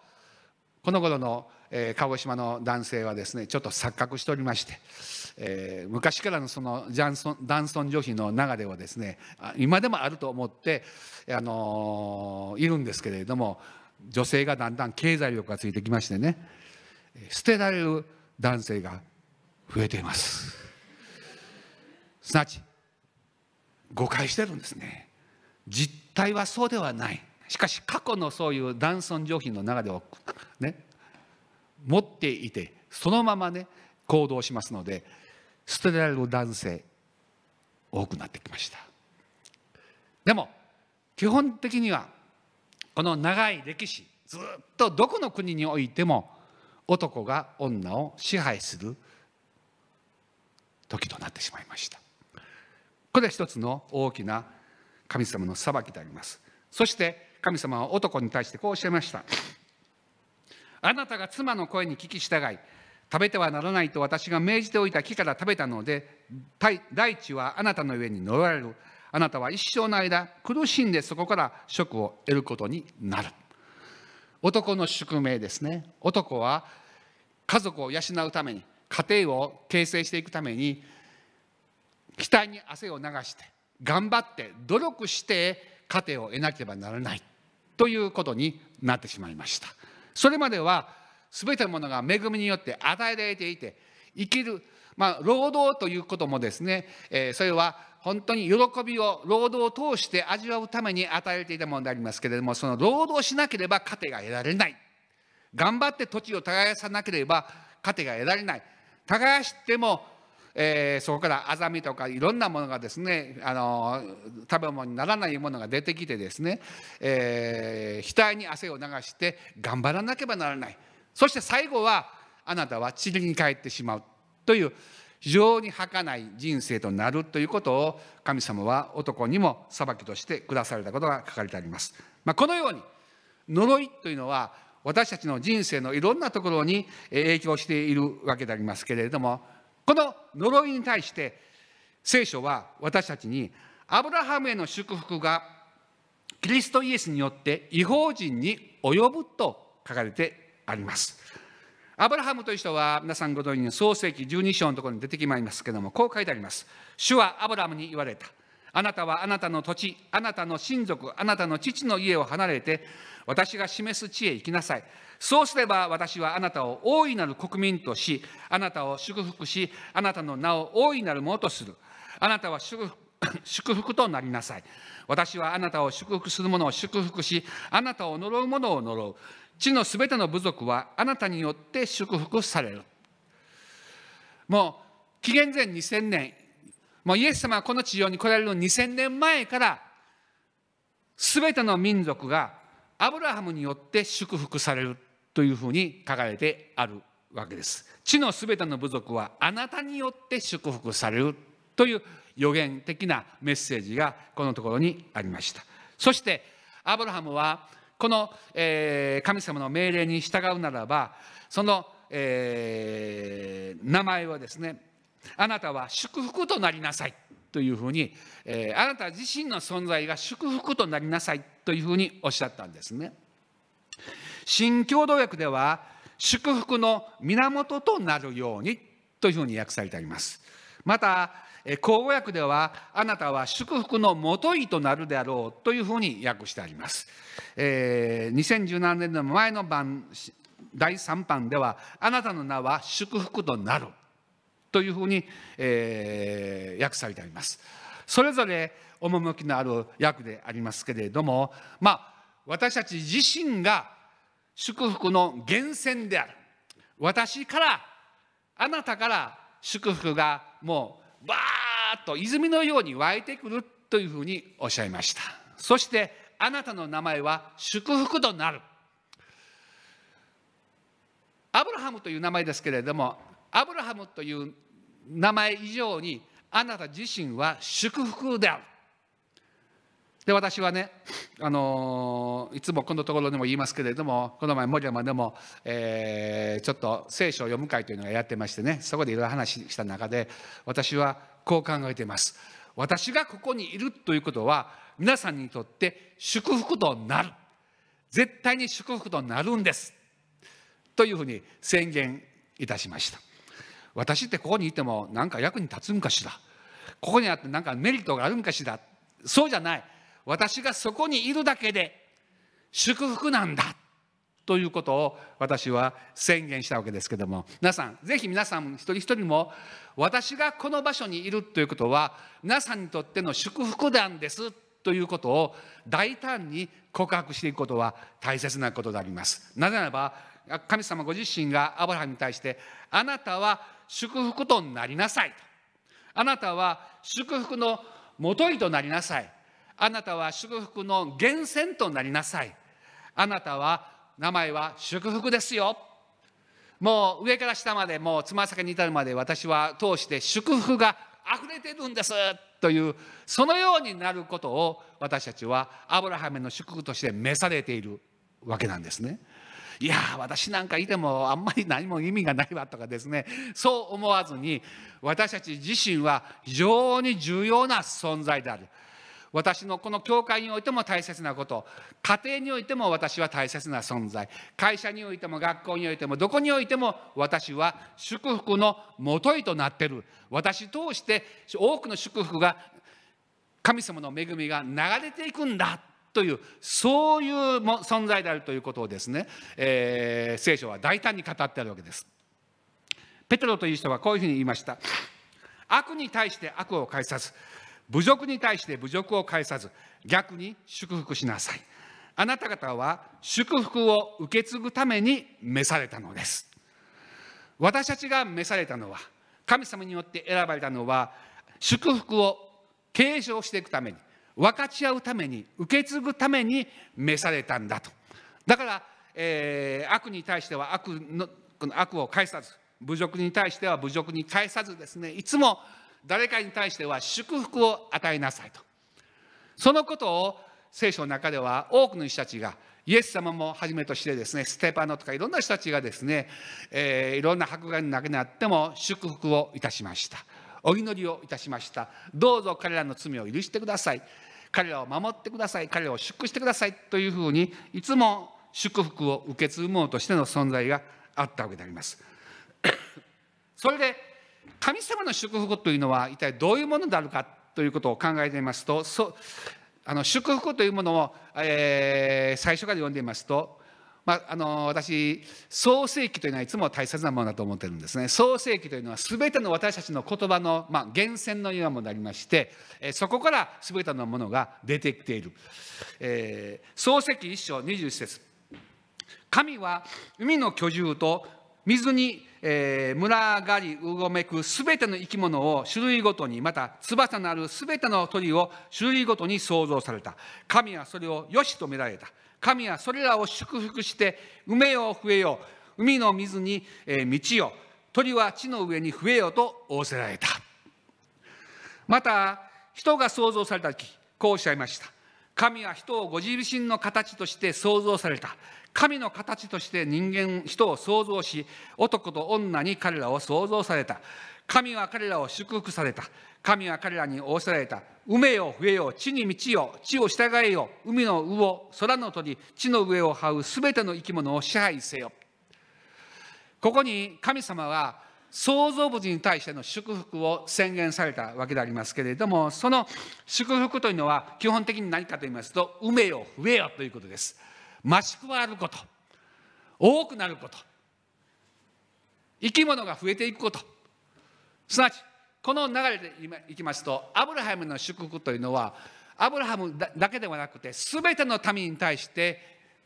この頃の、えー、鹿児島の男性はですねちょっと錯覚しておりまして、えー、昔からのその男尊女卑の流れはですね今でもあると思って、あのー、いるんですけれども女性がだんだん経済力がついてきましてね捨てられる男性が増えています。すなわち誤解してるんですね。実態はそうではない。しかし過去のそういう男尊女卑の流れをね持っていてそのままね行動しますので捨てられる男性多くなってきました。でも基本的にはこの長い歴史ずっとどこの国においても男が女を支配する時となってしまいました。これは一つの大きな神様の裁きであります。そして神様は男に対してこうおっしゃいました。あなたが妻の声に聞き従い食べてはならないと私が命じておいた木から食べたので大地はあなたの上に乗られる。あなたは一生の間苦しんでそこから職を得ることになる。男の宿命ですね。男は家族を養うために家庭を形成していくために額に汗を流して頑張って努力して家庭を得なければならないということになってしまいました。それまでは全てのものが恵みによって与えられていて生きるまあ労働ということもですね、えー、それは本当に喜びを労働を通して味わうために与えられていたものでありますけれどもその労働しなければ家庭が得られない。頑張って土地を耕さなければ家庭が得られない。耕してもえー、そこからアザミとかいろんなものがですねあの食べ物にならないものが出てきてですね、えー、額に汗を流して頑張らなければならないそして最後はあなたは塵に帰ってしまうという非常に儚い人生となるということを神様は男にも裁きとして下されたことが書かれてあります。まあ、このように呪いというのは私たちの人生のいろんなところに影響しているわけでありますけれどもこの呪いに対して聖書は私たちにアブラハムへの祝福がキリストイエスによって違法人に及ぶと書かれてあります。アブラハムという人は皆さんご存知の創世記12章のところに出てきまいりますけれどもこう書いてあります。主はアブラハムに言われた。あなたはあなたの土地、あなたの親族、あなたの父の家を離れて私が示す地へ行きなさい。そうすれば私はあなたを大いなる国民とし、あなたを祝福し、あなたの名を大いなるものとする。あなたは祝福 祝福となりなさい。私はあなたを祝福する者を祝福し、あなたを呪う者を呪う。地のすべての部族はあなたによって祝福される。もう紀元前2000年、もうイエス様はこの地上に来られる2000年前から、すべての民族がアブラハムによって祝福されるというふうに書かれてあるわけです。地のすべての部族はあなたによって祝福されるという予言的なメッセージがこのところにありました。そしてアブラハムはこの、え、神様の命令に従うならばその、え、名前はですねあなたは祝福となりなさいというふうに、え、あなた自身の存在が祝福となりなさいというふうにおっしゃったんですね。新共同訳では祝福の源となるようにというふうに訳されてあります。また口語訳ではあなたは祝福のもといとなるであろうというふうに訳してあります。えー、2017年の前の版第3版ではあなたの名は祝福となるというふうに、えー、訳されてあります。それぞれ趣のある訳でありますけれどもまあ私たち自身が祝福の源泉である。私からあなたから祝福がもうバーッと泉のように湧いてくるというふうにおっしゃいました。そしてあなたの名前は祝福となる。アブラハムという名前ですけれどもアブラハムという名前以上にあなた自身は祝福である。で私はね、あのいつもこのところでも言いますけれどもこの前森山でも、えーちょっと聖書を読む会というのがやってましてねそこでいろいろ話した中で私はこう考えています。私がここにいるということは皆さんにとって祝福となる。絶対に祝福となるんです。というふうに宣言いたしました。私ってここにいても何か役に立つんかしら。ここにあって何かメリットがあるんかしら。そうじゃない。私がそこにいるだけで祝福なんだということを私は宣言したわけですけども。皆さんぜひ皆さん一人一人も私がこの場所にいるということは皆さんにとっての祝福なんですということを大胆に告白していくことは大切なことであります。なぜならば神様ご自身がアブラハムに対してあなたは祝福となりなさいと。あなたは祝福のもといとなりなさい。あなたは祝福の源泉となりなさい。あなたは名前は祝福ですよ。もう上から下までもうつま先に至るまで私は通して祝福が溢れてるんです。というそのようになることを私たちはアブラハムの祝福として召されているわけなんですね。いや私なんかいてもあんまり何も意味がないわとかですね。そう思わずに私たち自身は非常に重要な存在である。私のこの教会においても大切なこと家庭においても私は大切な存在会社においても学校においてもどこにおいても私は祝福のもといとなっている私通して多くの祝福が神様の恵みが流れていくんだというそういう存在であるということをですね、えー聖書は大胆に語ってあるわけです。ペテロという人はこういうふうに言いました。悪に対して悪を返さず侮辱に対して侮辱を返さず逆に祝福しなさい。あなた方は祝福を受け継ぐために召されたのです。私たちが召されたのは神様によって選ばれたのは祝福を継承していくために分かち合うために受け継ぐために召されたんだとだから、えー悪に対しては悪のこの悪を返さず侮辱に対しては侮辱に返さずですねいつも誰かに対しては祝福を与えなさいと。そのことを聖書の中では多くの人たちがイエス様もはじめとしてですねステパノとかいろんな人たちがですね、えーいろんな迫害の中にあっても祝福をいたしました。お祈りをいたしました。どうぞ彼らの罪を許してください。彼らを守ってください。彼らを祝福してくださいというふうにいつも祝福を受け継ぐ者としての存在があったわけであります。それで神様の祝福というのは一体どういうものであるかということを考えてみますとそあの祝福というものを、えー最初から読んでみますと、まあ、あの私創世記というのはいつも大切なものだと思ってるんですね。創世記というのは全ての私たちの言葉の、まあ、源泉のようなものでありまして、えそこから全てのものが出てきている、えー創世記一章21節。神は海の居住と水に、えー群がりうごめくすべての生き物を種類ごとにまた翼のあるすべての鳥を種類ごとに創造された。神はそれをよしとめられた。神はそれらを祝福して埋めよう増えよう。海の水に、えー満ちよ鳥は地の上に増えようと仰せられた。また人が創造された時こうおっしゃいました。神は人をご自身の形として創造された。神の形として人間人を創造し男と女に彼らを創造された。神は彼らを祝福された。神は彼らに仰せられた。埋めよ増えよ地に満ちよ地を従えよ海の魚空の鳥地の上を這う。すべての生き物を支配せよ。ここに神様は創造物に対しての祝福を宣言されたわけでありますけれどもその祝福というのは基本的に何かと言いますと埋めよ増えよということです。増し加わること多くなること生き物が増えていくこと。すなわちこの流れでいきますとアブラハムの祝福というのはアブラハムだけではなくて全ての民に対して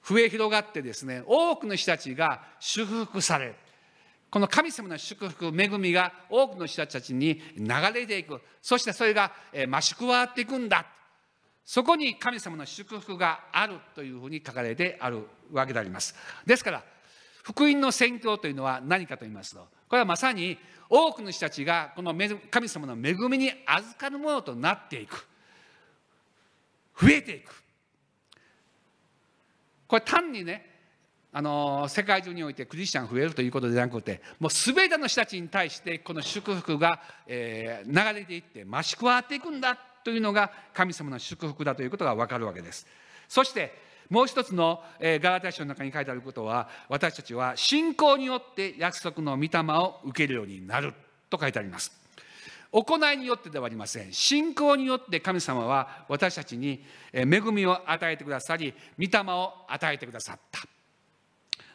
増え広がってですね多くの人たちが祝福されるこの神様の祝福恵みが多くの人たちに流れていく。そしてそれが増し加わっていくんだ。そこに神様の祝福があるというふうに書かれてあるわけであります。ですから福音の宣教というのは何かと言いますとこれはまさに多くの人たちがこの神様の恵みに預かるものとなっていく。増えていく。これ単にねあの世界中においてクリスチャン増えるということでなくてもう全ての人たちに対してこの祝福が、えー、流れていって増し加わっていくんだというのが神様の祝福だということが分かるわけです。そしてもう一つの、ガラテヤ書の中に書いてあることは私たちは信仰によって約束の御霊を受けるようになると書いてあります。行いによってではありません。信仰によって神様は私たちに恵みを与えてくださり御霊を与えてくださった。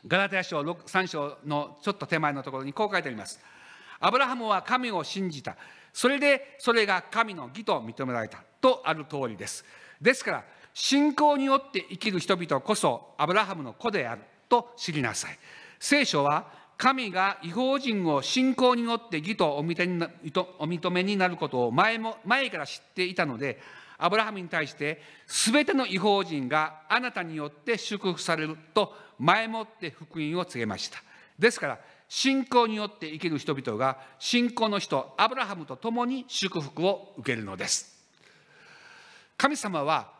ガラテヤ書3章のちょっと手前のところにこう書いてあります。アブラハムは神を信じた。それでそれが神の義と認められたとある通りです。ですから信仰によって生きる人々こそアブラハムの子であると知りなさい。聖書は神が違法人を信仰によって義とお認めになることを前も前から知っていたのでアブラハムに対して全ての違法人があなたによって祝福されると前もって福音を告げました。ですから信仰によって生きる人々が信仰の人アブラハムと共に祝福を受けるのです。神様は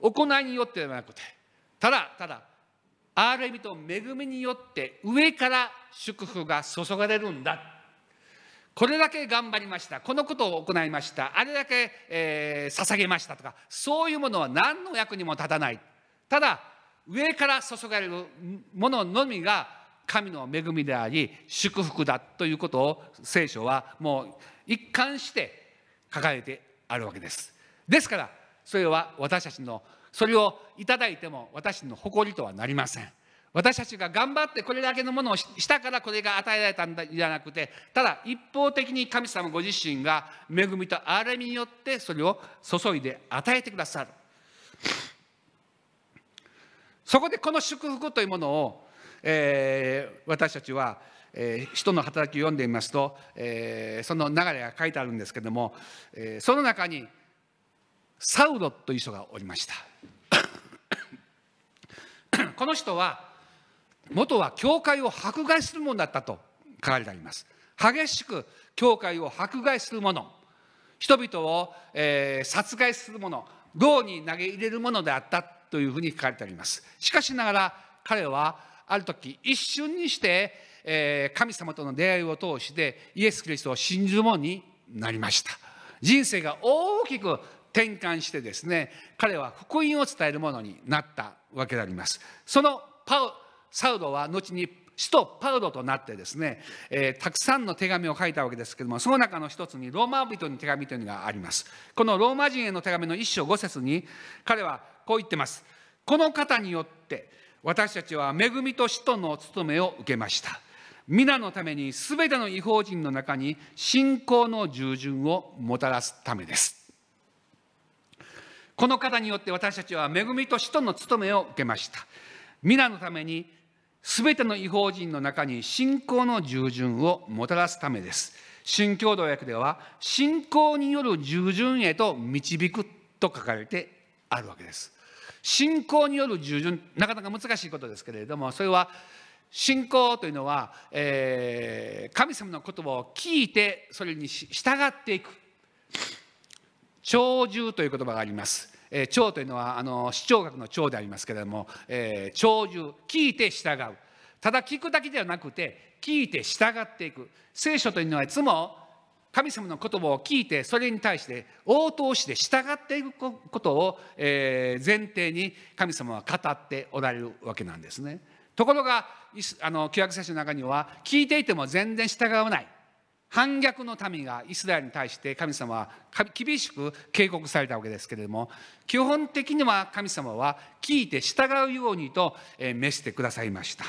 行いによってではなくてただただある意味と恵みによって上から祝福が注がれるんだ。これだけ頑張りました。このことを行いました。あれだけ、えー、捧げましたとかそういうものは何の役にも立たない。ただ上から注がれるもののみが神の恵みであり祝福だということを聖書はもう一貫して書かれてあるわけです。ですからそれは私たちのそれをいただいても私の誇りとはなりません。私たちが頑張ってこれだけのものをしたからこれが与えられたんじゃなくてただ一方的に神様ご自身が恵みと憐れみによってそれを注いで与えてくださる。そこでこの祝福というものを、えー、私たちは、えー、人の働きを読んでみますと、えー、その流れが書いてあるんですけども、えー、その中にサウロという人がおりました。この人は元は教会を迫害するものだったと書かれてあります。激しく教会を迫害する者人々を、えー、殺害する者牢に投げ入れるものであったというふうに書かれてあります。しかしながら彼はある時一瞬にして、えー、神様との出会いを通してイエス・キリストを信じる者になりました。人生が大きく転換してですね彼は福音を伝えるものになったわけであります。そのパウサウロは後に使徒パウロとなってですね、えー、たくさんの手紙を書いたわけですけどもその中の一つにローマ人に手紙というのがあります。このローマ人への手紙の一章五節に彼はこう言ってます。この方によって私たちは恵みと使徒の務めを受けました皆のために全ての違法人の中に信仰の従順をもたらすためですこの方によって私たちは恵みと使徒の務めを受けました。皆のために全ての違法人の中に信仰の従順をもたらすためです。新共同訳では信仰による従順へと導くと書かれてあるわけです。信仰による従順なかなか難しいことですけれどもそれは信仰というのは、えー、神様の言葉を聞いてそれに従っていく。長寿という言葉があります。えー、長というのはあの視聴覚の長でありますけれども、えー、長寿聞いて従う。ただ聞くだけではなくて聞いて従っていく。聖書というのはいつも神様の言葉を聞いてそれに対して応答して従っていくことを、前提に神様は語っておられるわけなんですね。ところがあの旧約聖書の中には聞いていても全然従わない反逆の民がイスラエルに対して神様は厳しく警告されたわけですけれども基本的には神様は聞いて従うようにと召してくださいました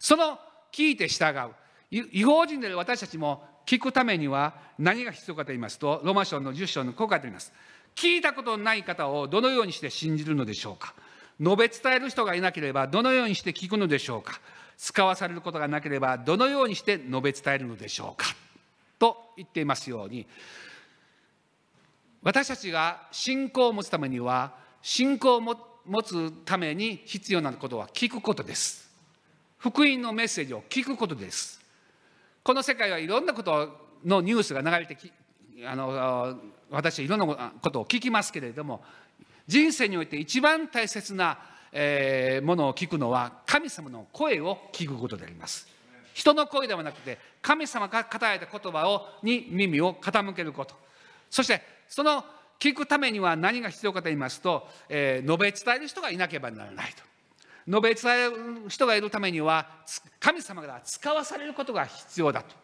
その聞いて従う違法人である私たちも聞くためには何が必要かと言いますとローマ書の10章のこう書いてあります。聞いたことのない方をどのようにして信じるのでしょうか。述べ伝える人がいなければどのようにして聞くのでしょうか。使わされることがなければどのようにして述べ伝えるのでしょうか。と言っていますように私たちが信仰を持つためには信仰を持つために必要なことは聞くことです。福音のメッセージを聞くことです。この世界はいろんなことのニュースが流れてきあの私はいろんなことを聞きますけれども人生において一番大切な、え、ものを聞くのは神様の声を聞くことであります。人の声ではなくて神様が語られた言葉をに耳を傾けること。そしてその聞くためには何が必要かと言いますと、えー、述べ伝える人がいなければならないと。述べ伝える人がいるためには神様が使わされることが必要だと。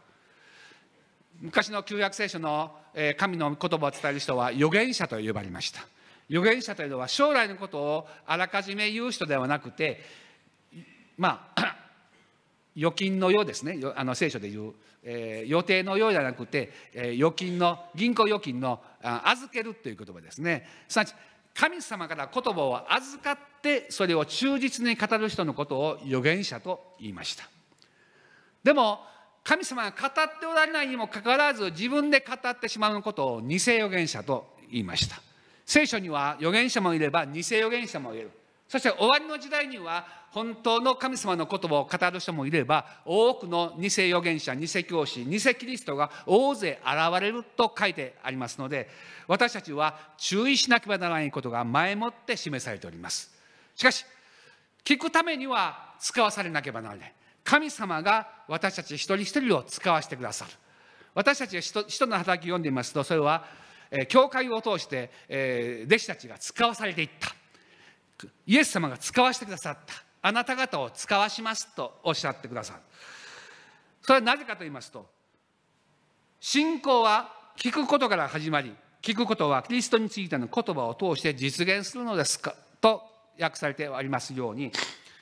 昔の旧約聖書の神の言葉を伝える人は預言者と呼ばれました。預言者というのは将来のことをあらかじめ言う人ではなくてまあ 預金のようですね。あの聖書で言う、えー、予定のようじゃなくて、えー、預金の銀行預金の預けるという言葉ですね。すなわち神様から言葉を預かってそれを忠実に語る人のことを預言者と言いました。でも神様が語っておられないにもかかわらず自分で語ってしまうことを偽預言者と言いました。聖書には預言者もいれば偽預言者もいる。そして終わりの時代には本当の神様の言葉を語る人もいれば多くの偽預言者偽教師偽キリストが大勢現れると書いてありますので私たちは注意しなければならないことが前もって示されております。しかし聞くためには使わされなければならない。神様が私たち一人一人を使わせてくださる。私たちが人の働きを読んでいますとそれは教会を通して弟子たちが使わされていった。イエス様が使わせてくださった。あなた方を使わしますとおっしゃってくださる。それはなぜかと言いますと信仰は聞くことから始まり聞くことはキリストについての言葉を通して実現するのですかと訳されてありますように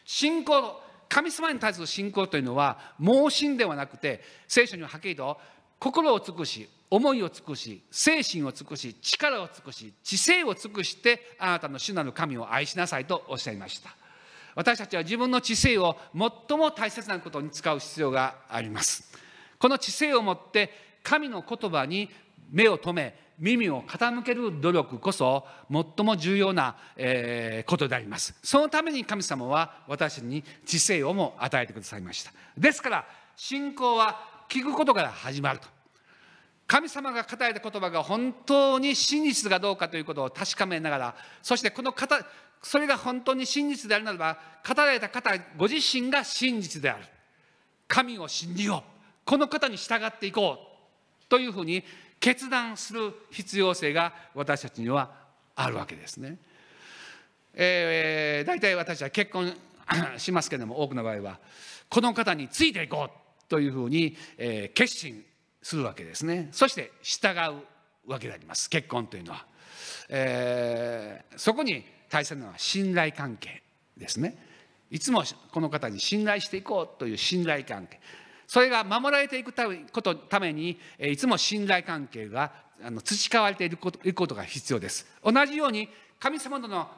信仰神様に対する信仰というのは盲信ではなくて聖書にははっきりと心を尽くし思いを尽くし精神を尽くし力を尽くし知性を尽くしてあなたの主なる神を愛しなさいとおっしゃいました。私たちは自分の知性を最も大切なことに使う必要があります。この知性をもって神の言葉に目を留め耳を傾ける努力こそ最も重要な、えことであります。そのために神様は私に知性をも与えてくださいました。ですから信仰は聞くことから始まると。神様が語られた言葉が本当に真実かどうかということを確かめながらそしてこの方それが本当に真実であるならば語られた方ご自身が真実である神を信じようこの方に従っていこうというふうに決断する必要性が私たちにはあるわけですね。えー、大体私は結婚しますけれども多くの場合はこの方についていこうというふうに、えー、決心するわけですね。そして従うわけであります。結婚というのは、えー、そこに大切なのは信頼関係ですね。いつもこの方に信頼していこうという信頼関係。それが守られていくたことためにいつも信頼関係が培われていることいくことが必要です。同じように神様との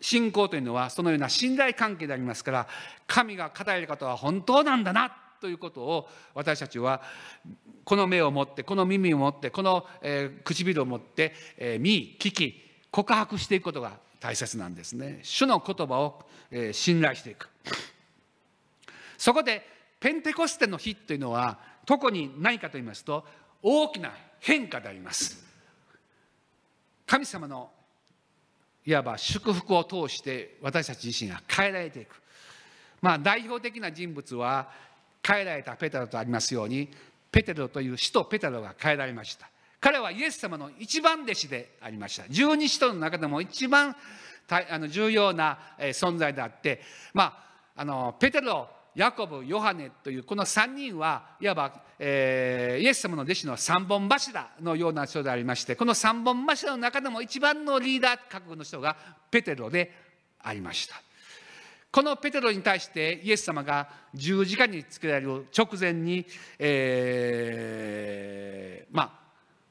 信仰というのはそのような信頼関係でありますから神が語られることは本当なんだな。ということを私たちはこの目を持ってこの耳を持ってこの、え、唇を持って、え、見聞き告白していくことが大切なんですね。主の言葉を、え、信頼していく。そこでペンテコステの日というのは特に何かと言いますと大きな変化であります。神様のいわば祝福を通して私たち自身が変えられていく。まあ代表的な人物は変えられたペテロとありますようにペテロという使徒ペテロが変えられました。彼はイエス様の一番弟子でありました。十二使徒の中でも一番あの重要な存在であってまああのペテロヤコブヨハネというこの3人はいわば、えー、イエス様の弟子の三本柱のような人でありましてこの三本柱の中でも一番のリーダー格の人がペテロでありました。このペテロに対してイエス様が十字架につけられる直前に、えー、まあ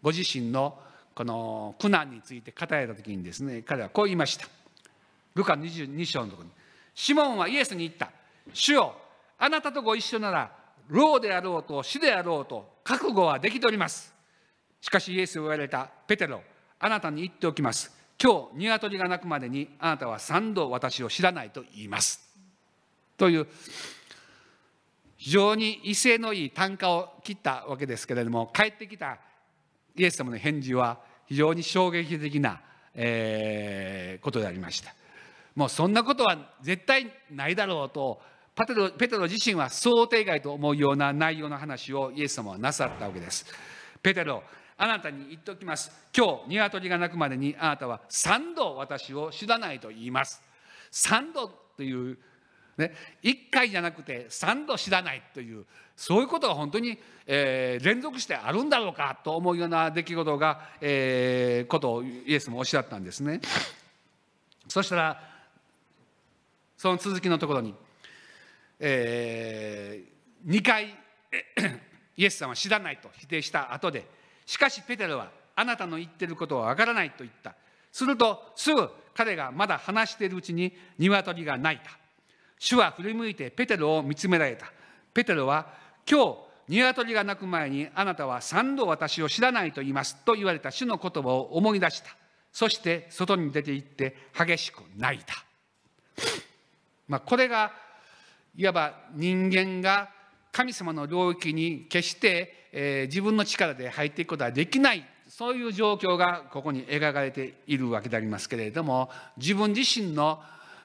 ご自身のこの苦難について語られた時にですね彼はこう言いました。ルカ22章のところに。シモンはイエスに言った。主よあなたとご一緒なら老であろうと死であろうと覚悟はできております。しかしイエスを言われた。ペテロあなたに言っておきます。今日鶏が鳴くまでにあなたは三度私を知らないと言います。という非常に威勢のいい単価を切ったわけですけれども帰ってきたイエス様の返事は非常に衝撃的な、えー、ことでありました。もうそんなことは絶対ないだろうとパテロペテロ自身は想定外と思うような内容の話をイエス様はなさったわけです。ペテロあなたに言っておきます今日鶏が鳴くまでにあなたは3度私を知らないと言います3度というね、1回じゃなくて3度知らないというそういうことが本当に、えー、連続してあるんだろうかと思うような出来事が、えー、ことをイエスもおっしゃったんですね。そしたらその続きのところに、えー、2回イエス様は知らないと否定した後でしかしペテロはあなたの言ってることはわからないと言ったするとすぐ彼がまだ話しているうちに鶏が鳴いた主は振り向いてペテロを見つめられた。ペテロは、今日、鶏が鳴く前にあなたは三度私を知らないと言いますと言われた主の言葉を思い出した。そして外に出て行って激しく泣いた。まあ、これがいわば人間が神様の領域に決して、えー、自分の力で入っていくことはできない。そういう状況がここに描かれているわけでありますけれども自分自身の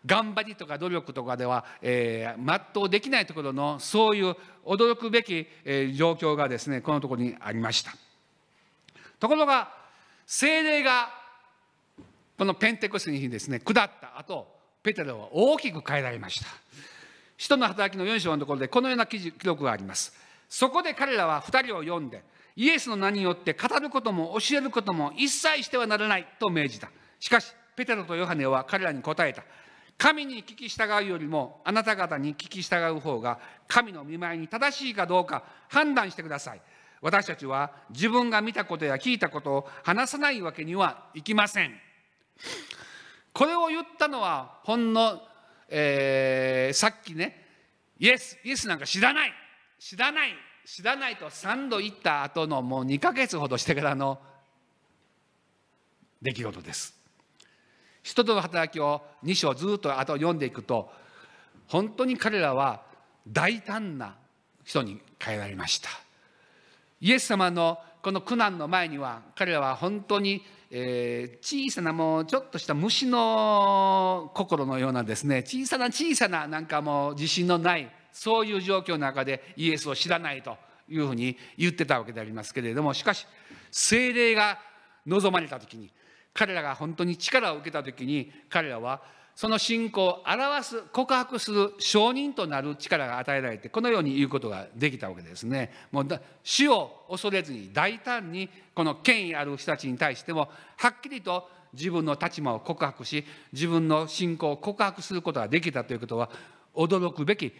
頑張りとか努力とかでは、えー、全うできないところのそういう驚くべき、えー、状況がですねこのところにありました。ところが精霊がこのペンテコステにですね下った後ペテロは大きく変えられました。使徒の働きの4章のところでこのような記録があります。そこで彼らは2人を呼んでイエスの名によって語ることも教えることも一切してはならないと命じた。しかしペテロとヨハネは彼らに答えた。神に聞き従うよりもあなた方に聞き従う方が神の見舞いに正しいかどうか判断してください。私たちは自分が見たことや聞いたことを話さないわけにはいきません。これを言ったのはほんの、えー、さっきねイエスイエスなんか知らない。知らない知らないと3度言った後のもう2ヶ月ほどしてからの出来事です。人との働きを2章ずっと後読んでいくと本当に彼らは大胆な人に変えられました。イエス様のこの苦難の前には彼らは本当に、えー、小さなもうちょっとした虫の心のようなですね小さな小さななんかもう自信のないそういう状況の中でイエスを知らないというふうに言ってたわけでありますけれどもしかし精霊が望まれた時に彼らが本当に力を受けた時に彼らはその信仰を表す告白する証人となる力が与えられてこのように言うことができたわけですね。もう死を恐れずに大胆にこの権威ある人たちに対してもはっきりと自分の立場を告白し自分の信仰を告白することができたということは驚くべき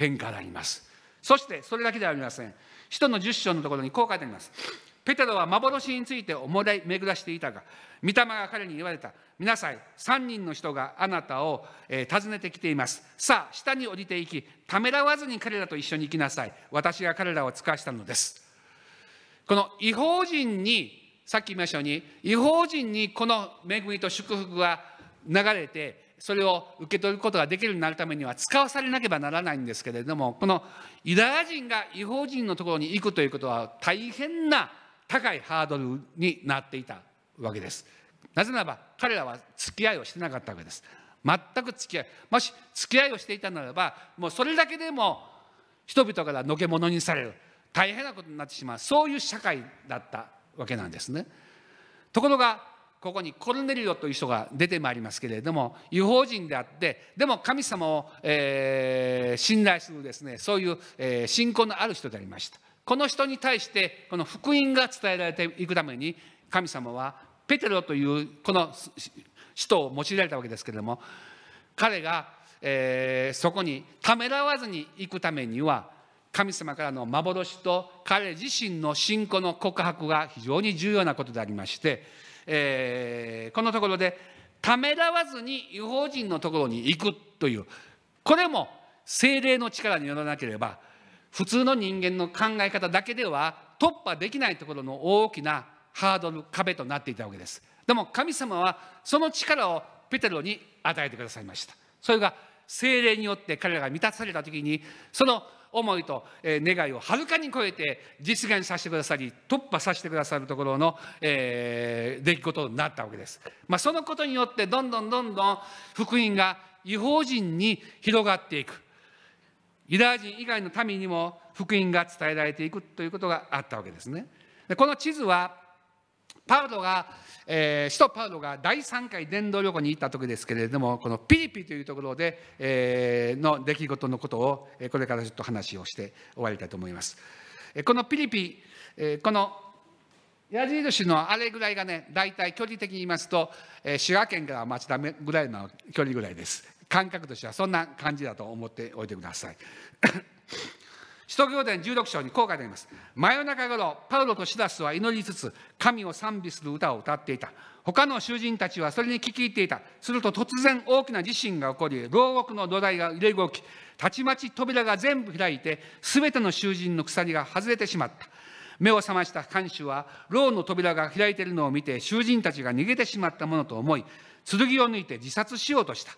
変化であります。そしてそれだけではありません。使徒の10章のところにこう書いてあります。ペテロは幻について思い巡らしていたが、御霊が彼に言われた。皆さん、3人の人があなたを、えー、訪ねてきています。さあ、下に降りていき、ためらわずに彼らと一緒に行きなさい。私が彼らを使わしたのです。この違法人に、さっき言いましたように、違法人にこの恵みと祝福が流れて、それを受け取ることができるようになるためには使わされなければならないんですけれどもこのユダヤ人が違法人のところに行くということは大変な高いハードルになっていたわけです。なぜならば彼らは付き合いをしてなかったわけです。全く付き合いもし付き合いをしていたならばもうそれだけでも人々からのけ者にされる。大変なことになってしまう。そういう社会だったわけなんですね。ところがここにコルネリオという人が出てまいりますけれども違法人であってでも神様を、えー、信頼するですねそういう、えー、信仰のある人でありました。この人に対してこの福音が伝えられていくために神様はペテロというこの人を用いられたわけですけれども彼が、えー、そこにためらわずに行くためには神様からの幻と彼自身の信仰の告白が非常に重要なことでありまして、えーこのところでためらわずに違法人のところに行くというこれも精霊の力によらなければ普通の人間の考え方だけでは突破できないところの大きなハードル壁となっていたわけです。でも神様はその力をペテロに与えてくださいました。それが精霊によって彼らが満たされた時にその思いと願いをはるかに超えて実現させてくださり突破させてくださるところの、えー出来事になったわけです、まあ、そのことによってどんどんどんどん福音が違法人に広がっていくユダヤ人以外の民にも福音が伝えられていくということがあったわけですね。でこの地図はパウロが、えー、使徒パウロが第3回伝道旅行に行った時ですけれどもこのピリピというところで、えーの出来事のことをこれからちょっと話をして終わりたいと思います。このピリピ、えーこの矢印のあれぐらいがね大体距離的に言いますと、えー滋賀県から町田ぐらいの距離ぐらいです感覚としてはそんな感じだと思っておいてください使徒行伝16章にこう書いてあります。真夜中頃パウロとシラスは祈りつつ神を賛美する歌を歌っていた。他の囚人たちはそれに聞き入っていた。すると突然大きな地震が起こり牢獄の土台が揺れ動きたちまち扉が全部開いて全ての囚人の鎖が外れてしまった。目を覚ました看守は牢の扉が開いているのを見て囚人たちが逃げてしまったものと思い剣を抜いて自殺しようとした。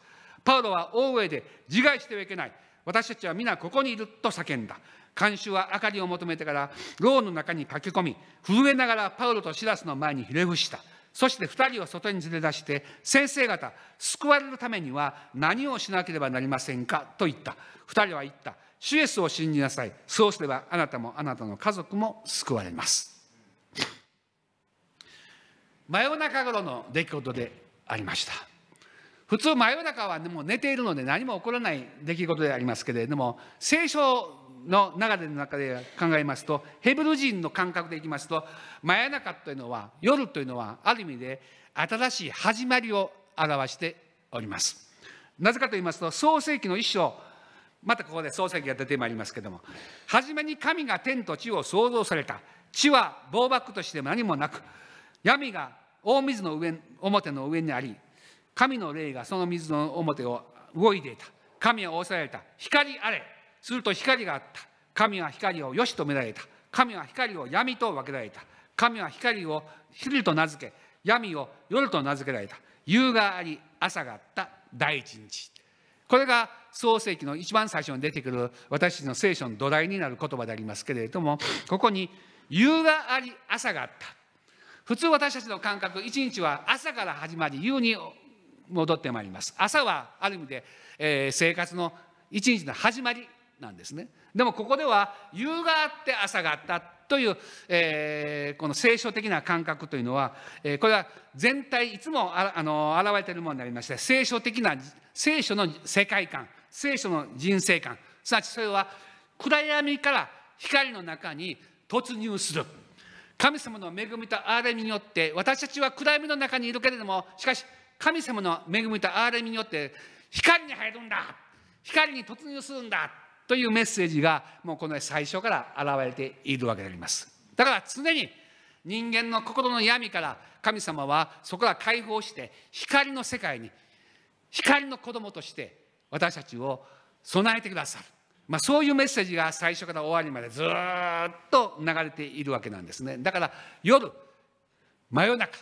パウロは大声で自害してはいけない。私たちは皆ここにいると叫んだ。看守は明かりを求めてから牢の中に駆け込み震えながらパウロとシラスの前にひれ伏した。そして二人を外に連れ出して先生方救われるためには何をしなければなりませんか？と言った。二人は言った。主イエスを信じなさい。そうすればあなたもあなたの家族も救われます。真夜中頃の出来事でありました。普通真夜中はもう寝ているので何も起こらない出来事でありますけれども聖書の流れの中で考えますとヘブル人の感覚でいきますと真夜中というのは夜というのはある意味で新しい始まりを表しております。なぜかと言いますと創世紀の一章またここで創世記が出てまいりますけれども初めに神が天と地を創造された。地は暴漠としても何もなく闇が大水の上表の上にあり神の霊がその水の表を動いていた。神は仰せられた。光あれ。すると光があった。神は光をよしとめられた。神は光を闇と分けられた。神は光を昼と名付け闇を夜と名付けられた。夕があり朝があった。第一日。これが創世記の一番最初に出てくる私たちの聖書の土台になる言葉でありますけれどもここに夕があり朝があった。普通私たちの感覚一日は朝から始まり夕に戻ってまいります。朝はある意味で、えー生活の一日の始まりなんですね。でもここでは夕があって朝があったという、えーこの聖書的な感覚というのは、えーこれは全体いつもああの現れているものになりまして聖書的な聖書の世界観聖書の人生観すなわちそれは暗闇から光の中に突入する。神様の恵みと憐れみによって私たちは暗闇の中にいるけれどもしかし神様の恵みと憐れみによって光に入るんだ。光に突入するんだというメッセージがもうこの最初から現れているわけであります。だから常に人間の心の闇から神様はそこから解放して光の世界に光の子供として私たちを備えてくださる、まあ、そういうメッセージが最初から終わりまでずっと流れているわけなんですね。だから夜真夜中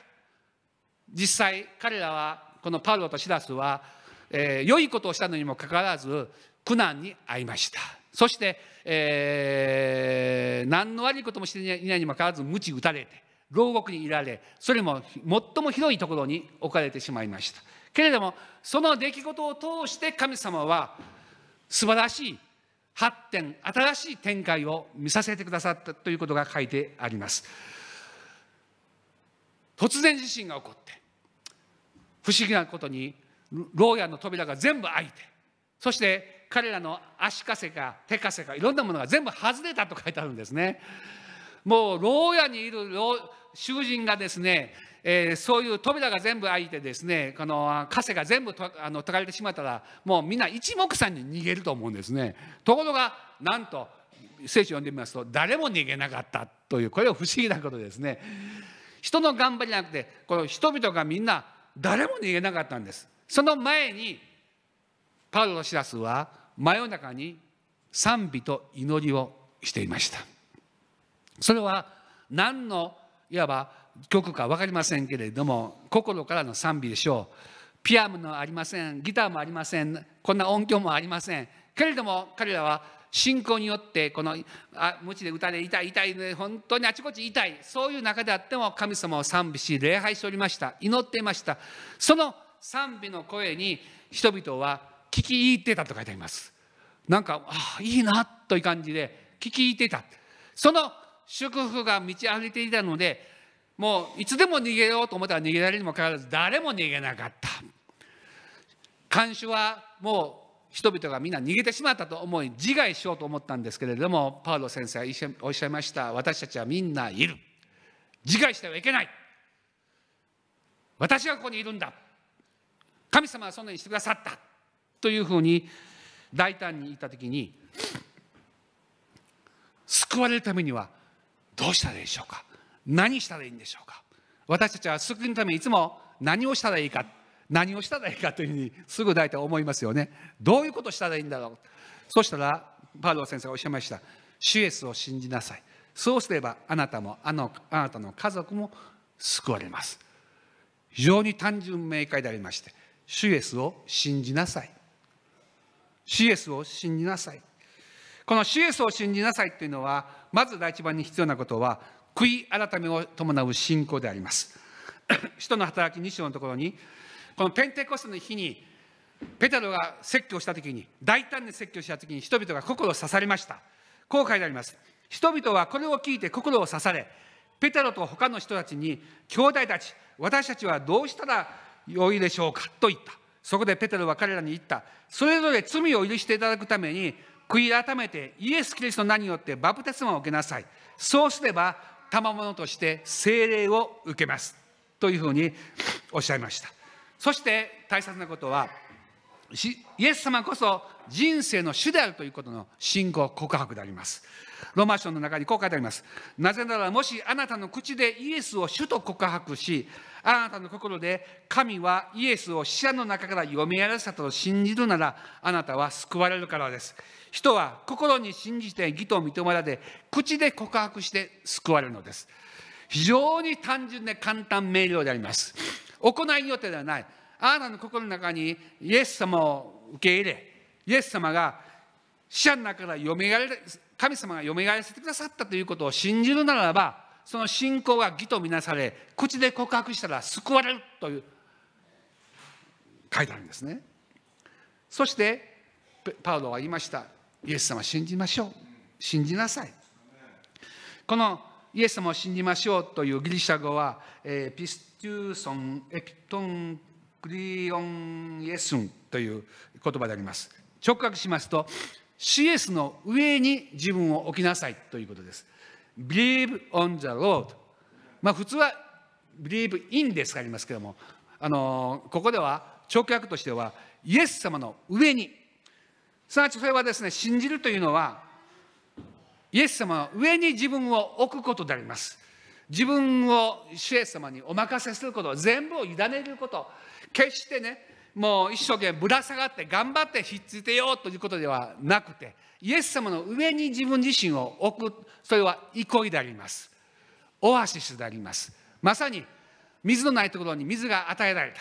実際彼らはこのパウロとシラスは、えー良いことをしたのにもかかわらず苦難に遭いました。そして、えー何の悪いこともしていないにもかかわらず鞭打たれて牢獄にいられそれも最も広いところに置かれてしまいました。けれどもその出来事を通して神様は素晴らしい発展新しい展開を見させてくださったということが書いてあります。突然地震が起こって不思議なことに牢屋の扉が全部開いてそして彼らの足かせか手かせかいろんなものが全部外れたと書いてあるんですね。もう牢屋にいる囚人がですね、えーそういう扉が全部開いてですねこの枷が全部とあの解かれてしまったらもうみんな一目散に逃げると思うんですね。ところがなんと聖書を読んでみますと誰も逃げなかったというこれは不思議なことですね人の頑張りじゃなくてこの人々がみんな誰も逃げなかったんです。その前にパウロシラスは真夜中に賛美と祈りをしていました。それは何のいわば曲か分かりませんけれども心からの賛美でしょう。ピアノもありませんギターもありませんこんな音響もありません。けれども彼らは信仰によってこのあ無知で歌で痛い痛いね本当にあちこち痛い。そういう中であっても神様を賛美し礼拝しておりました。祈っていました。その賛美の声に人々は聞き入ってたと書いてあります。なんかああいいなという感じで聞き入ってた。その祝福が満ち溢れていたのでもういつでも逃げようと思ったら逃げられるにもかかわらず誰も逃げなかった。看守はもう人々がみんな逃げてしまったと思い自害しようと思ったんですけれどもパウロ先生はおっしゃいました。私たちはみんないる。自害してはいけない。私はここにいるんだ。神様はそんなにしてくださった。というふうに大胆に言った時に救われるためにはどうしたらいいでしょうか。何したらいいんでしょうか。私たちは救いのためにいつも何をしたらいいか。何をしたらいいかというふうにすぐ大体思いますよね。どういうことしたらいいんだろう。そしたらパウロ先生がおっしゃいました。主イエスを信じなさい。そうすればあなたもあのあなたの家族も救われます。非常に単純明快でありまして主イエスを信じなさい。主イエスを信じなさい。この主イエスを信じなさいというのはまず第一番に必要なことは悔い改めを伴う信仰であります。人の働き2章のところにこのペンテコステの日にペテロが説教した時に大胆に説教した時に人々が心を刺されました。こう書いてあります。人々はこれを聞いて心を刺されペテロと他の人たちに兄弟たち私たちはどうしたらよいでしょうか？と言った。そこでペテロは彼らに言った。それぞれ罪を許していただくために悔い改めてイエス・キリストの名によってバプテスマを受けなさい。そうすれば賜物として聖霊を受けます。というふうにおっしゃいました。そして大切なことはイエス様こそ人生の主であるということの信仰告白であります。ローマ書の中にこう書いてあります。なぜならもしあなたの口でイエスを主と告白しあなたの心で神はイエスを死者の中から読みらせたと信じるならあなたは救われるからです。人は心に信じて義と認められ口で告白して救われるのです。非常に単純で簡単明瞭であります。行いによってではない。あなたの心の中にイエス様を受け入れイエス様が死者の中からよみがえ神様がよみがえらせてくださったということを信じるならばその信仰が義とみなされ口で告白したら救われるという書いてあるんですね。そしてパウロは言いました。イエス様信じましょう。信じなさい。このイエス様を信じましょうというギリシャ語は、えー、ピスューソン・エピトン・クリオン・イエスンという言葉であります。直訳しますと、シエスの上に自分を置きなさいということです。Believe on the Lord。まあ普通は Believe in ですがありますけども、あのここでは直訳としてはイエス様の上に。すなわちそれはですね、信じるというのは、イエス様の上に自分を置くことであります。自分を主イエス様にお任せすること全部を委ねること。決してねもう一生懸命ぶら下がって頑張ってひっついてよということではなくてイエス様の上に自分自身を置くそれは憩いであります。オアシスであります。まさに水のないところに水が与えられた。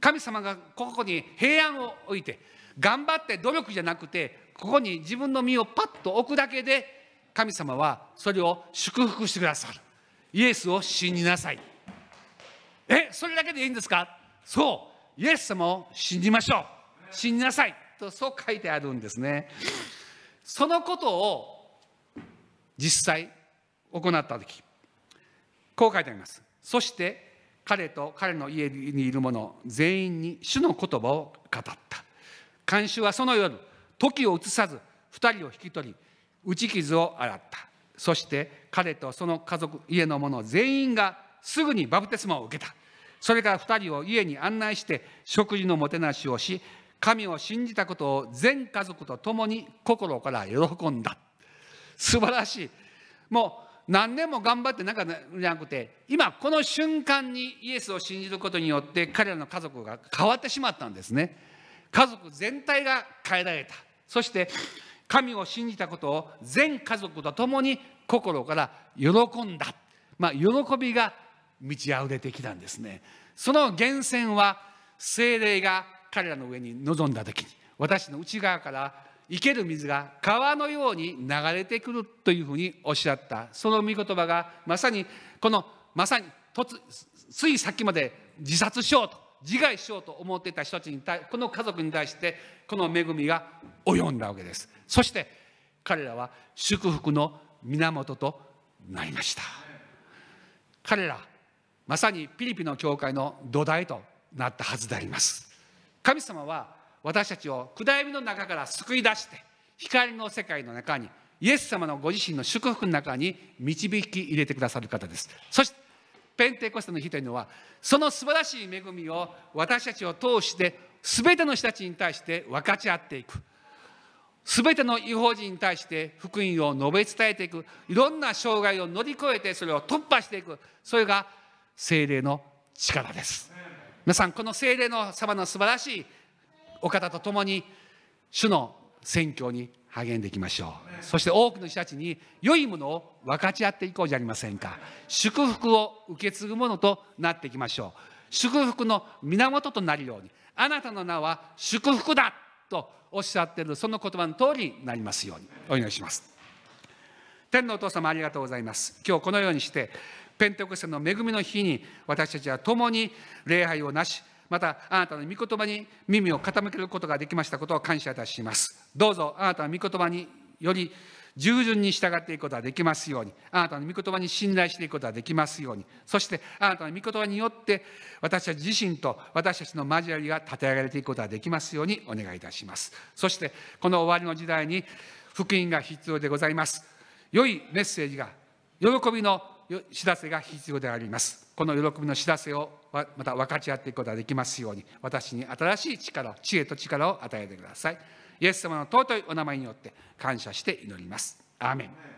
神様がここに平安を置いて頑張って努力じゃなくてここに自分の身をパッと置くだけで神様はそれを祝福してくださる。イエスを信じなさい。えそれだけでいいんですか？そうイエス様を信じましょう。信じなさいとそう書いてあるんですね。そのことを実際行った時こう書いてあります。そして彼と彼の家にいる者全員に主の言葉を語った。看守はその夜時を移さず2人を引き取り打ち傷を洗った。そして彼とその家族家の者全員がすぐにバプテスマを受けた。それから2人を家に案内して食事のもてなしをし神を信じたことを全家族と共に心から喜んだ。素晴らしい。もう何年も頑張ってなんかじゃなくて今この瞬間にイエスを信じることによって彼らの家族が変わってしまったんですね。家族全体が変えられた。そして神を信じたことを全家族と共に心から喜んだ、まあ、喜びが満ち溢れてきたんですね。その源泉は精霊が彼らの上に臨んだ時に私の内側から生ける水が川のように流れてくるというふうにおっしゃった。その御言葉がまさにこのまさに突つい先まで自殺しようと。自害しようと思っていた人たちに対この家族に対してこの恵みが及んだわけです。そして彼らは祝福の源となりました。彼らまさにピリピの教会の土台となったはずであります。神様は私たちを暗闇の中から救い出して光の世界の中にイエス様のご自身の祝福の中に導き入れてくださる方です。そしてペンテコステの日というのはその素晴らしい恵みを私たちを通して全ての人たちに対して分かち合っていく。全ての違法人に対して福音を述べ伝えていく。いろんな障害を乗り越えてそれを突破していく。それが精霊の力です。皆さんこの精霊の様の素晴らしいお方と共に主の宣教に励んでいきましょう。そして多くの人たちに良いものを分かち合っていこうじゃありませんか。祝福を受け継ぐものとなっていきましょう。祝福の源となるように。あなたの名は祝福だとおっしゃっている。その言葉の通りになりますように。お祈りします。天のお父様ありがとうございます。今日このようにしてペンテコステの恵みの日に私たちは共に礼拝をなしまたあなたの御言葉に耳を傾けることができましたことを感謝いたします。どうぞあなたの御言葉により従順に従っていくことができますように。あなたの御言葉に信頼していくことができますように。そしてあなたの御言葉によって私たち自身と私たちの交わりが立て上げられていくことができますようにお願いいたします。そしてこの終わりの時代に福音が必要でございます。良いメッセージが喜びの知らせが必要であります。この喜びの知らせをまた分かち合っていくことができますように私に新しい力知恵と力を与えてください。イエス様の尊いお名前によって感謝して祈ります。アーメン。